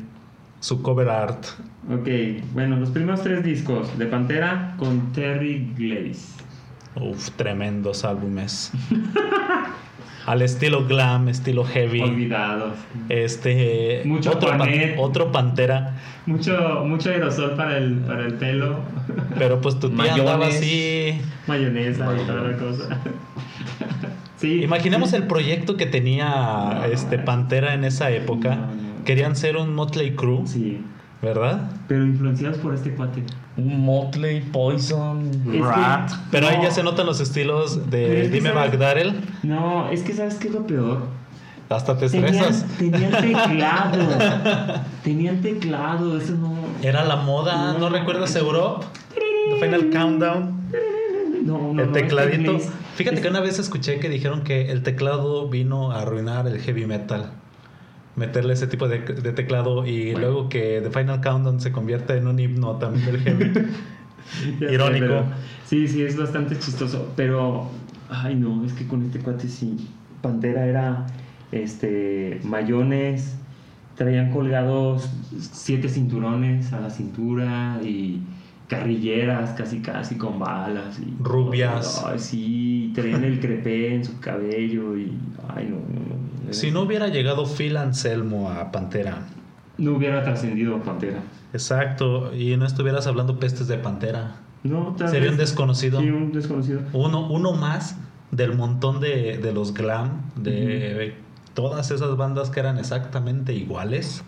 Su cover art. Ok, bueno, los primeros tres discos de Pantera con Terry Glaze. Uf, tremendos álbumes. [laughs] Al estilo glam, estilo heavy. Olvidados. Este. Mucho otro, pan- otro pantera. Mucho, mucho aerosol para el, para el pelo. Pero pues tu tía andaba así. Mayonesa y toda la cosa. [laughs] sí. Imaginemos el proyecto que tenía No. este Pantera en esa época. No, no. Querían ser un Motley Crue, Sí. ¿Verdad? Pero influenciados por este cuate. Un Motley, Poison, Rat. Pero ahí No. ya se notan los estilos de Dime McDarrell. No, es que ¿sabes qué es lo peor? Hasta te estresas. tenían [laughs] teclado. tenían teclado, eso no. Era la moda, ¿no, No. recuerdas Europe? The Final Countdown. No, no, el no, tecladito. Fíjate es- que una vez escuché que dijeron que el teclado vino a arruinar el heavy metal. Meterle ese tipo de, de teclado y Bueno. luego que The Final Countdown se convierta en un himno también del heavy. [laughs] [laughs] Sé, Irónico. pero- sí, sí, es bastante chistoso. Pero, ay, no, es que con este cuate sí. Pantera era este mayones, traían colgados siete cinturones a la cintura y, carrilleras, casi casi con balas. Y, Rubias. Ay, sí, traían el crepé en su cabello y... Ay, no, no, no. Si no hubiera llegado Phil Anselmo a Pantera, No hubiera trascendido Pantera. exacto, y no estuvieras hablando pestes de Pantera, No, tal sería un desconocido. Sí, un desconocido. Uno, uno más del montón de, de los glam, de todas esas bandas que eran exactamente iguales,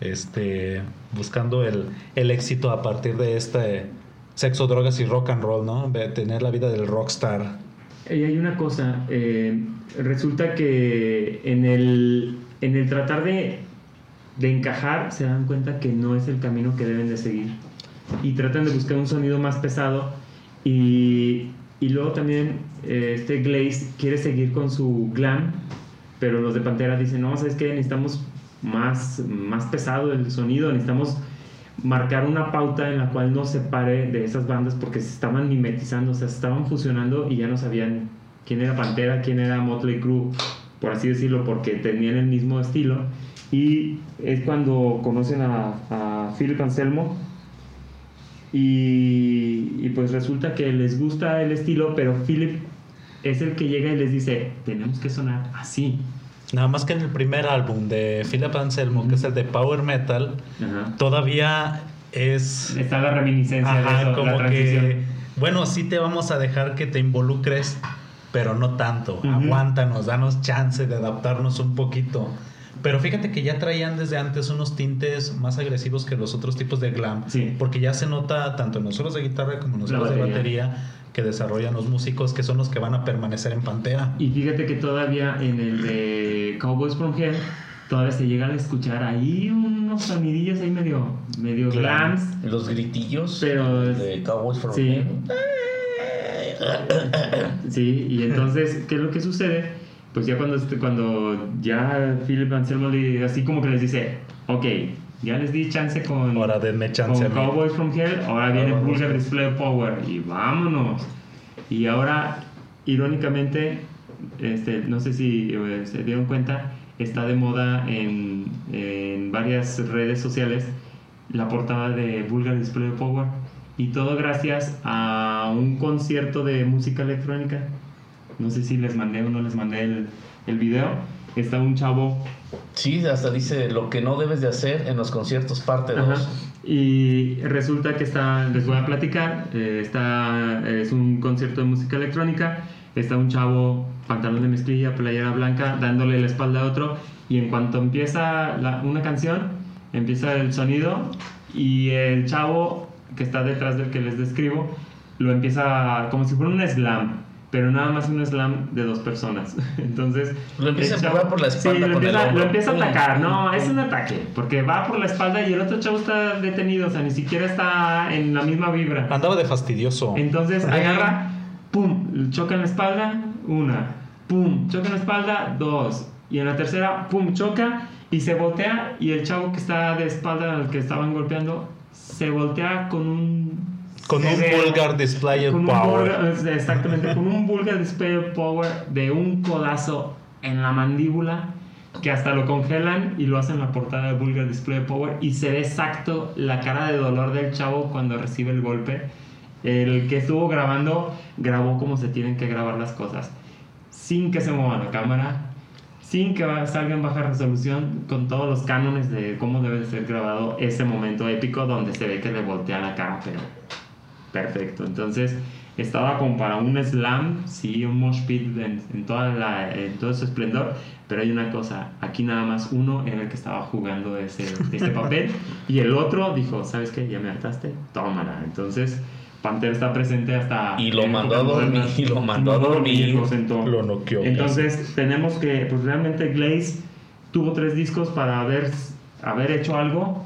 este, buscando el, el éxito a partir de este sexo, drogas y rock and roll, ¿no? De tener la vida del rockstar. Y hay una cosa, eh, resulta que en el, en el tratar de, de encajar se dan cuenta que no es el camino que deben de seguir y tratan de buscar un sonido más pesado y, y luego también eh, este Glaze quiere seguir con su glam, pero los de Pantera dicen, no, ¿sabes qué? Necesitamos más, más pesado el sonido, necesitamos marcar una pauta en la cual no se pare de esas bandas porque se estaban mimetizando, o sea, se estaban fusionando y ya no sabían quién era Pantera, quién era Motley Crue, por así decirlo, porque tenían el mismo estilo. Y es cuando conocen a, a Philip Anselmo y, y pues resulta que les gusta el estilo, pero Philip es el que llega y les dice, tenemos que sonar así. Nada más que en el primer álbum de Philip Anselmo, que es el de Power Metal, todavía es... Está la reminiscencia de eso, como que, bueno, sí te vamos a dejar que te involucres, pero no tanto. Aguántanos, danos chance de adaptarnos un poquito. Pero fíjate que ya traían desde antes unos tintes más agresivos que los otros tipos de glam. Sí. Porque ya se nota tanto en los solos de guitarra como en los solos de batería. Que desarrollan los músicos que son los que van a permanecer en Pantera. Y fíjate que todavía en el de Cowboys from Hell todavía se llegan a escuchar ahí unos sonidillos ahí medio, medio glams. Los gritillos Pero de Cowboys from Sí. Hell. Sí, y entonces, ¿qué es lo que sucede? Pues ya cuando, cuando ya Philip Anselmo le- así como que les dice, ok, ya les di chance con, Ahora denme con chance mí. Cowboys from Hell, ahora viene. Vulgar Display of Power y vámonos. Y ahora, irónicamente, este, no sé si eh, se dieron cuenta, está de moda en, en varias redes sociales la portada de Vulgar Display Power. Y todo gracias a un concierto de música electrónica. No sé si les mandé o no les mandé el, el video. Está un chavo Sí, hasta dice lo que no debes de hacer en los conciertos parte 2. Ajá. Y resulta que está, les voy a platicar, eh, está, es un concierto de música electrónica, está un chavo, pantalón de mezclilla, playera blanca, dándole la espalda a otro, y en cuanto empieza la- una canción, empieza el sonido, y el chavo que está detrás del que les describo, lo empieza como si fuera un slam, pero nada más un slam de dos personas. [laughs] Entonces, Lo empieza el a empujar por la espalda Sí, lo empieza, lo empieza a atacar. No, es un ataque, porque va por la espalda y el otro chavo está detenido, o sea, ni siquiera está en la misma vibra. Andaba de fastidioso. Entonces agarra, pum, choca en la espalda, una, pum, choca en la espalda, dos, y en la tercera, pum, choca y se voltea y el chavo que está de espalda al que estaban golpeando se voltea con un Con un vulgar display of power. vulgar- exactamente, con un vulgar display of power de un codazo en la mandíbula que hasta lo congelan y lo hacen la portada de Vulgar Display of Power y se ve exacto la cara de dolor del chavo cuando recibe el golpe. El que estuvo grabando grabó como se tienen que grabar las cosas, sin que se mueva la cámara, sin que salga en baja resolución, con todos los cánones de cómo debe de ser grabado ese momento épico donde se ve que le voltea la cara, pero perfecto. Entonces estaba como para un slam, sí, un mosh pit en, en toda la, en todo su esplendor, pero hay una cosa, aquí nada más uno era el que estaba jugando ese, este [laughs] papel y el otro dijo, ¿sabes qué? Ya me hartaste, tómala. Entonces Pantera está presente hasta... Y lo mandó a dormir, [laughs] y lo mandó a dormir. lo sentó. Lo noqueó. Entonces tenemos que, pues realmente Glaze tuvo tres discos para haber, haber hecho algo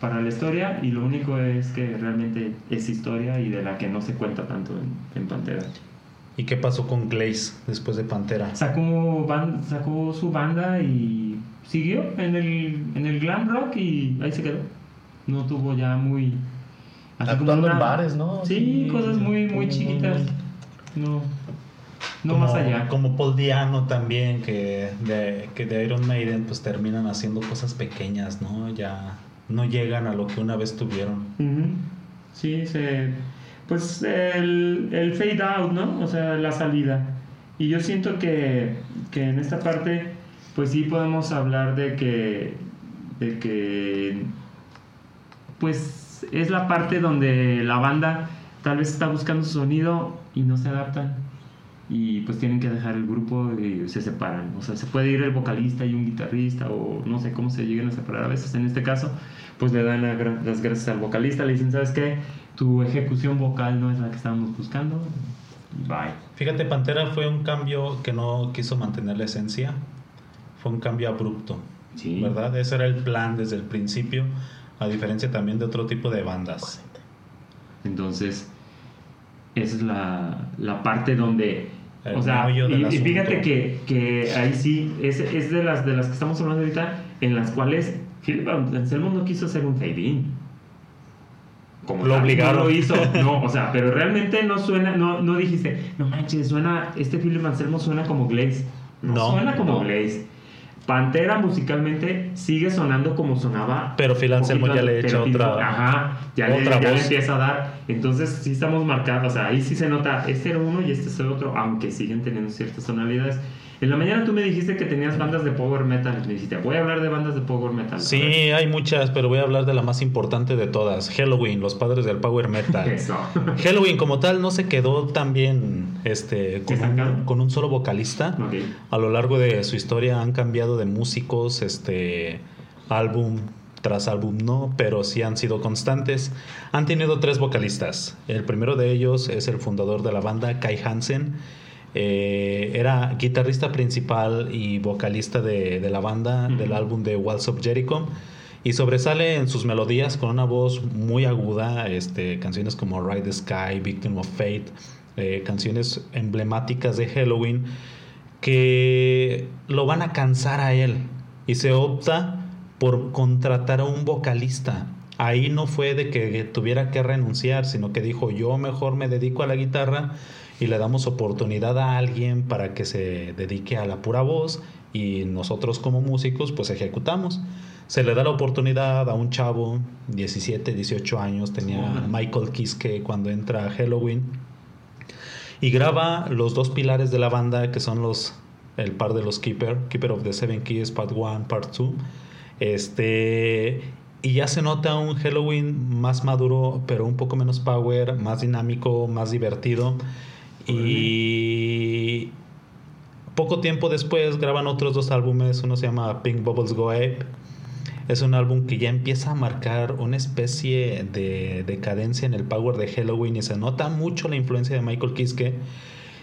para la historia y lo único es que realmente es historia y de la que no se cuenta tanto en, en Pantera. ¿Y qué pasó con Glaze después de Pantera? Sacó, ban- sacó su banda y siguió en el, en el glam rock y ahí se quedó. No tuvo ya muy... así como Actuando en bares, ¿no? Sí, Sí, cosas muy, muy muy, chiquitas. muy- No, no como, más allá. Como Paul Diano también, que de, que de Iron Maiden pues terminan haciendo cosas pequeñas, ¿no? Ya no llegan a lo que una vez tuvieron. Ujú. Sí, se, pues el, el fade out, ¿no? O sea, la salida. Y yo siento que, que en esta parte, pues sí podemos hablar de que, de que, pues es la parte donde la banda tal vez está buscando su sonido y no se adaptan. Y pues tienen que dejar el grupo y se separan. O sea, se puede ir el vocalista y un guitarrista o no sé cómo se lleguen a separar a veces. En este caso, pues le dan las gracias al vocalista, le dicen, ¿sabes qué? Tu ejecución vocal no es la que estábamos buscando. Bye. Fíjate, Pantera fue un cambio que no quiso mantener la esencia. Fue un cambio abrupto, Sí. ¿verdad? Ese era el plan desde el principio, a diferencia también de otro tipo de bandas. Entonces, esa es la, la parte donde... O sea, y, y fíjate que, que ahí sí, es, es de, las, de las que estamos hablando ahorita, en las cuales Philip Anselmo no quiso hacer un fade-in. Como Lo obligaron. No lo hizo, [laughs] no, o sea, pero realmente no suena, no, no dijiste, no manches, suena, este Philip Anselmo suena como Glaze. No, No, suena como no. Glaze. Pantera musicalmente sigue sonando como sonaba. Pero Phil Anselmo ya le echa otra- Ajá, ya, le, otra ya le empieza a dar. Entonces sí estamos marcados, o sea, ahí sí se nota, este era uno y este es el otro, aunque siguen teniendo ciertas tonalidades. En la mañana tú me dijiste que tenías bandas de power metal. Me dijiste, voy a hablar de bandas de power metal. Sí, hay muchas, pero voy a hablar de la más importante de todas, Halloween, los padres del power metal. [laughs] Eso. Halloween como tal no se quedó tan bien este, con, un, con un solo vocalista. A lo largo de su historia han cambiado de músicos, este álbum tras álbum no, pero sí han sido constantes. Han tenido tres vocalistas. El primero de ellos es el fundador de la banda, Kai Hansen. Eh, era guitarrista principal y vocalista de, de la banda del álbum de Walls of Jericho. Y sobresale en sus melodías con una voz muy aguda, este, canciones como Ride the Sky, Victim of Fate, eh, canciones emblemáticas de Halloween que lo van a cansar a él y se opta por contratar a un vocalista. Ahí no fue de que tuviera que renunciar, sino que dijo yo mejor me dedico a la guitarra y le damos oportunidad a alguien para que se dedique a la pura voz y nosotros como músicos pues ejecutamos. Se le da la oportunidad a un chavo, 17, 18 años, tenía. Michael Kiske cuando entra a Halloween y graba los dos pilares de la banda que son los el par de los Keeper, Keeper of the Seven Keys, Part 1, Part 2. Este y ya se nota un Halloween más maduro, pero un poco menos power, más dinámico, más divertido. Y poco tiempo después graban otros dos álbumes, uno se llama Pink Bubbles Go Ape. Es un álbum que ya empieza a marcar una especie de decadencia en el power de Halloween y se nota mucho la influencia de Michael Kiske.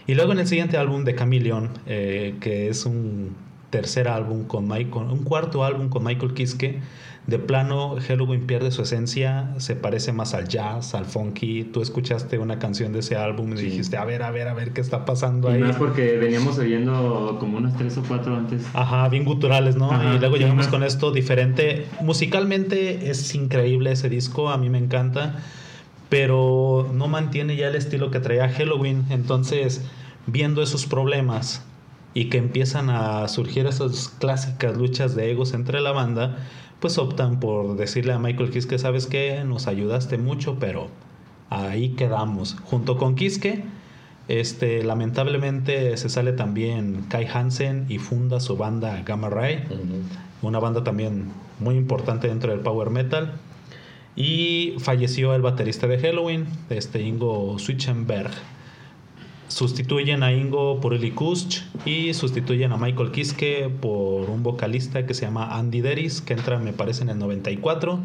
Y luego en el siguiente álbum de Chameleon, eh, que es un tercer álbum con Michael, un cuarto álbum con Michael Kiske, de plano Halloween pierde su esencia, se parece más al jazz, al funky. Tú escuchaste una canción de ese álbum y Sí. dijiste, a ver, a ver, a ver qué está pasando Y ahí. más porque veníamos oyendo como unas tres o cuatro antes. Ajá, bien guturales, ¿no? Ajá, y luego llegamos más- con esto diferente. Musicalmente es increíble ese disco, a mí me encanta, pero no mantiene ya el estilo que traía Halloween. Entonces, viendo esos problemas y que empiezan a surgir esas clásicas luchas de egos entre la banda, pues optan por decirle a Michael Kiske, ¿sabes qué? Nos ayudaste mucho, pero ahí quedamos. Junto con Kiske, este, lamentablemente se sale también Kai Hansen y funda su banda Gamma Ray, una banda también muy importante dentro del power metal. Y falleció el baterista de Halloween, este Ingo Switchenberg. Sustituyen a Ingo por Eli Kusch y sustituyen a Michael Kiske por un vocalista que se llama Andy Deris, que entra, me parece, en el 94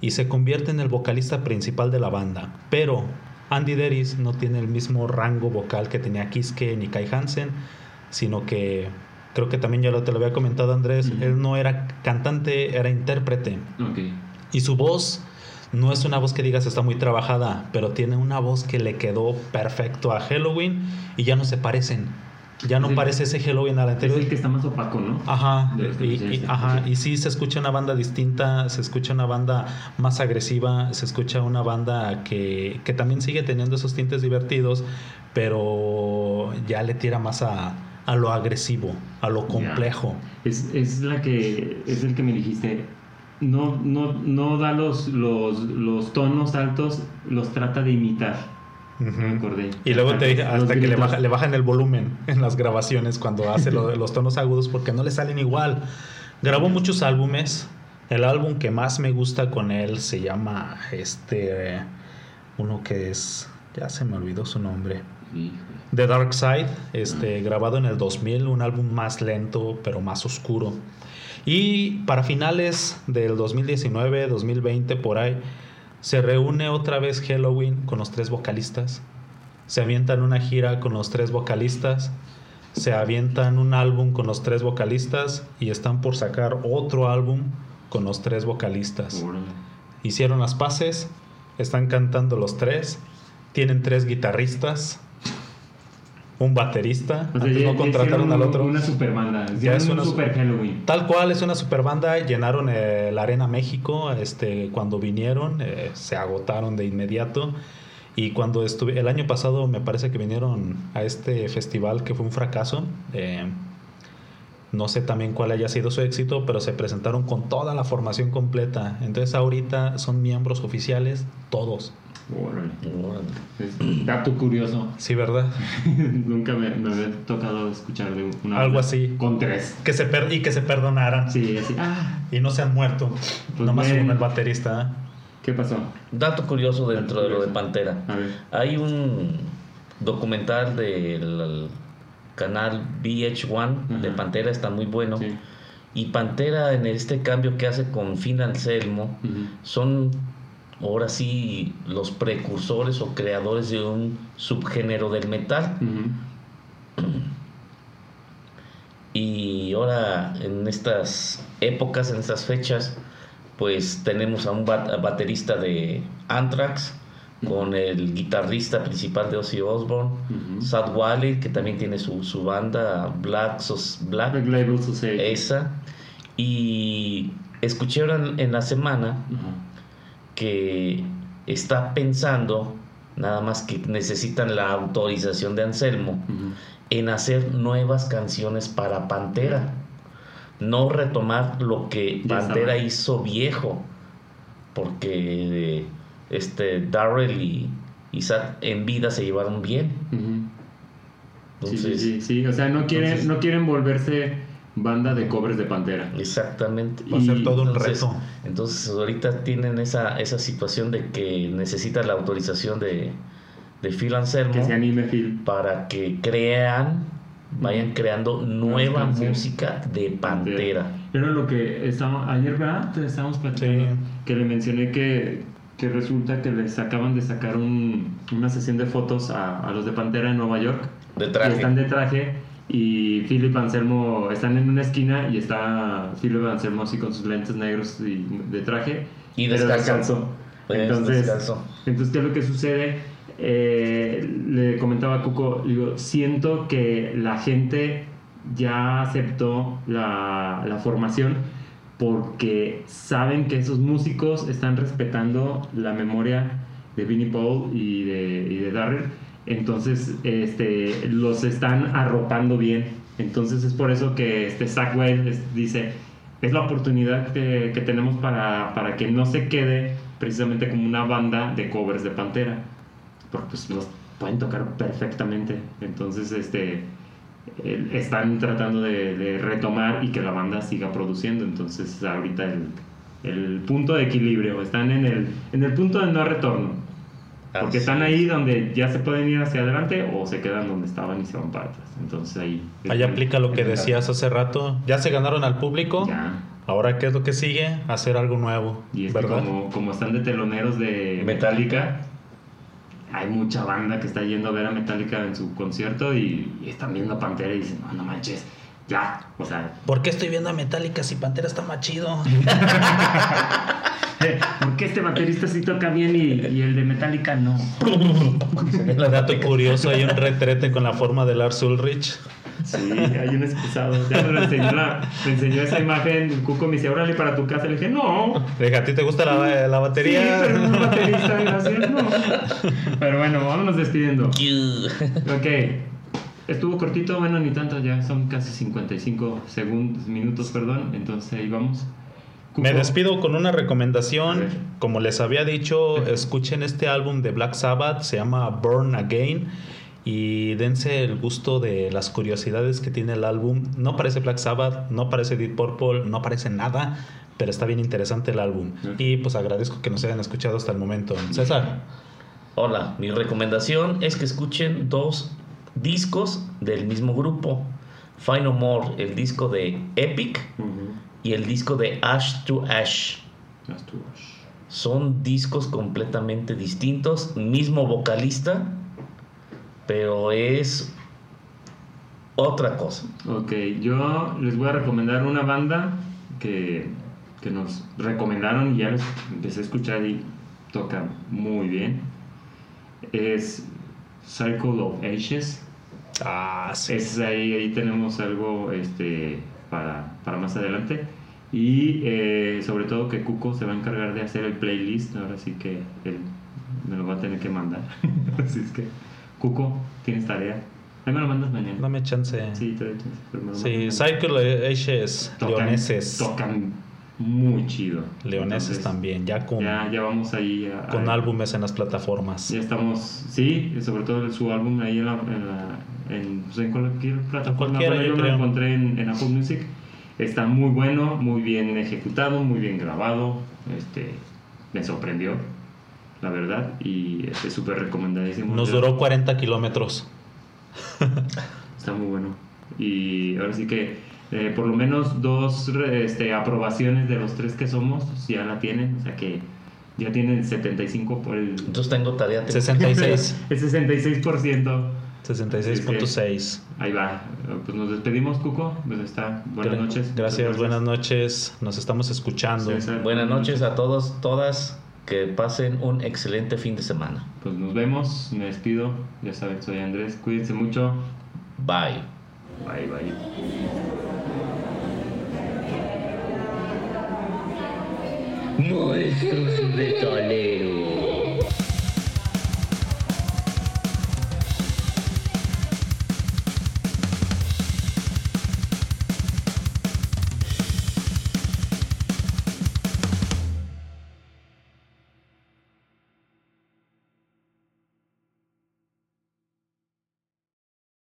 y se convierte en el vocalista principal de la banda. Pero Andy Deris no tiene el mismo rango vocal que tenía Kiske ni Kai Hansen, sino que creo que también ya lo te lo había comentado Andrés, él no era cantante, era intérprete. Ok. Y su voz no es una voz que digas está muy trabajada, pero tiene una voz que le quedó perfecto a Halloween y ya no se parecen. Ya no parece ese Halloween al Es anterior. el que está más opaco, ¿no? Ajá, este, y, sí, y- sí, ajá, y sí se escucha una banda distinta, se escucha una banda más agresiva, se escucha una banda que, que también sigue teniendo esos tintes divertidos, pero ya le tira más a, a lo agresivo, a lo complejo. Es, es la que es el que me dijiste. No, no, no da los, los, los tonos altos, los trata de imitar. Me acordé. Y luego te dije, Los hasta que le, baja- le bajan el volumen en las grabaciones cuando hace lo los tonos agudos porque no le salen igual. Grabó muchos álbumes. El álbum que más me gusta con él se llama este uno que es ya se me olvidó su nombre. The Dark Side, este, grabado en el 2000, un álbum más lento pero más oscuro. Y para finales del 2019, 2020, por ahí, se reúne otra vez Halloween con los tres vocalistas. Se avientan una gira con los tres vocalistas. Se avientan un álbum con los tres vocalistas y están por sacar otro álbum con los tres vocalistas hicieron las paces, están cantando los tres, tienen tres guitarristas, un baterista, O sea, antes ya- no contrataron al otro. Una super banda. Ya es un una super Halloween. Tal cual, es una super banda, llenaron eh, la Arena México, este, cuando vinieron, eh, se agotaron de inmediato. Y cuando estuve, el año pasado me parece que vinieron a este festival que fue un fracaso. eh, no sé también cuál haya sido su éxito, pero se presentaron con toda la formación completa. Entonces ahorita son miembros oficiales todos. Órale. Órale. Es dato curioso. Sí, ¿verdad? [laughs] Nunca me, me había tocado escuchar de una Algo así. Con tres. Que se per- y que se perdonaran. Sí, así. Ah, Y no se han muerto. Pues Nomás ven. uno el baterista. ¿eh? ¿qué pasó? Dato curioso dentro de lo de Pantera. A ver. Hay un documental del canal VH1 de. Pantera, está muy bueno. Sí. Y Pantera en este cambio que hace con Phil Anselmo Ujú. son ahora sí los precursores o creadores de un subgénero del metal. Y ahora en estas épocas, en estas fechas, pues tenemos a un bat- baterista de Anthrax con el guitarrista principal de Ozzy Osbourne. Sad Wally, que también tiene su, su banda Black, Sos- Black Black Label Society. esa. Y escuché ahora en, en la semana. Que está pensando, nada más que necesitan la autorización de Anselmo, en hacer nuevas canciones para Pantera. No retomar lo que Ya Pantera hizo viejo. Porque este Darrell y Isaac en vida se llevaron bien. Ujú. Sí, sí, Entonces, sí, sí. O sea, no quieren, entonces- no quieren volverse banda de covers de Pantera. Exactamente. Va a ser todo un Entonces, reto. entonces ahorita tienen esa, esa situación de que necesitan la autorización de, de Phil Anselmo Que se anime Phil. para que crean, vayan creando nueva música de Pantera. Era lo que estábamos, ayer, ¿verdad? Te estábamos platicando. Sí. Que le mencioné que, que resulta que les acaban de sacar un- una sesión de fotos a, a los de Pantera en Nueva York. De Y traje. están de traje y Philip Anselmo están en una esquina y está Philip Anselmo así con sus lentes negros y de traje. Y descalzo. Pues, Entonces, entonces, ¿qué es lo que sucede? Eh, le comentaba a Cuco, digo, siento que la gente ya aceptó la, la formación porque saben que esos músicos están respetando la memoria de Vinnie Paul y de, y de Darrell. Entonces, este, los están arropando bien. Entonces es por eso que este Zach dice, es la oportunidad que, tenemos para, para que no se quede precisamente como una banda de covers de Pantera. Porque pues los pueden tocar perfectamente. Entonces, este están tratando de, de retomar y que la banda siga produciendo. Entonces, ahorita el, el punto de equilibrio, están en el, en el punto de no retorno. Porque Así están es. ahí donde ya se pueden ir hacia adelante o se quedan donde estaban y se van para atrás. Entonces ahí... Ahí aplica lo que decías hace rato. Ya se ganaron al público. Ya. Ahora, ¿qué es lo que sigue? Hacer algo nuevo. Y es que ¿Verdad? como, como están de teloneros de Metallica, hay mucha banda que está yendo a ver a Metallica en su concierto y, y están viendo a Pantera y dicen, no, no manches, ya. O sea, ¿Por qué estoy viendo a Metallica si Pantera está más chido? [laughs] porque este baterista sí toca bien y, y el de Metallica no? [laughs] Dato curioso, hay un retrete con la forma de Lars Ulrich. Sí, hay un excusado. Ya me lo enseñó, la- me enseñó esa imagen. El Cuco me dice, órale para tu casa. Le dije, no. Dije, ¿a ti te gusta la, la Sí, batería? pero un baterista, gracias, no. [laughs] Pero bueno, vámonos despidiendo. Ok. Estuvo cortito, bueno, ni tanto, ya son casi 55 segundos, minutos, perdón. Entonces ahí vamos. Me despido con una recomendación. Como les había dicho, escuchen este álbum de Black Sabbath, se llama Burn Again. Y dense el gusto de las curiosidades que tiene el álbum. No parece Black Sabbath, no parece Deep Purple, no parece nada, pero está bien interesante el álbum. Y pues agradezco que nos hayan escuchado hasta el momento. César, Hola, mi recomendación es que escuchen dos discos del mismo grupo. Final More, el disco de Epic y el disco de Ash to Ash. Las tuyas. Son discos completamente distintos, mismo vocalista, pero es otra cosa. Ok, yo les voy a recomendar una banda que, que nos recomendaron y ya les empecé a escuchar y toca muy bien. Es Circle of Ashes. ah, sí. Es ahí, ahí tenemos algo este, para, para más adelante. Y eh, sobre todo que Cuco se va a encargar de hacer el playlist. Ahora sí que él me lo va a tener que mandar. [laughs] Así es que, Cuco, tienes tarea. Ahí me lo mandas mañana. Dame chance. Sí, te doy chance, pero me lo Sí, Cycle Ashes, Tocan- leoneses. Tocan muy chido. Leoneses Entonces, también, ya con, Ya, ya vamos ahí a, con a- álbumes en las plataformas. Ya estamos, sí, sobre todo su álbum ahí en, la, en, la- en, pues, en cualquier plataforma. cualquiera, Bueno, yo yo lo encontré en, en Apple Music. Está muy bueno, muy bien ejecutado, muy bien grabado. Este, me sorprendió, la verdad, y es súper recomendadísimo. Nos duró 40 kilómetros. Está muy bueno. Y ahora sí que eh, por lo menos dos este, aprobaciones de los tres que somos ya la tienen. O sea que ya tienen 75 por el, Entonces tengo tarea. tengo- 66. [laughs] el 66%. 66.6. Ahí va. Pues nos despedimos, Cuco. Pues está. Buenas Gra- noches. Gracias, Muchas buenas noches. Nos estamos escuchando. César, Buenas noches a todos, todas. Que pasen un excelente fin de semana. Pues nos vemos. Me despido. Ya saben, soy Andrés. Cuídense mucho. Bye. Bye, bye. Monstruos de.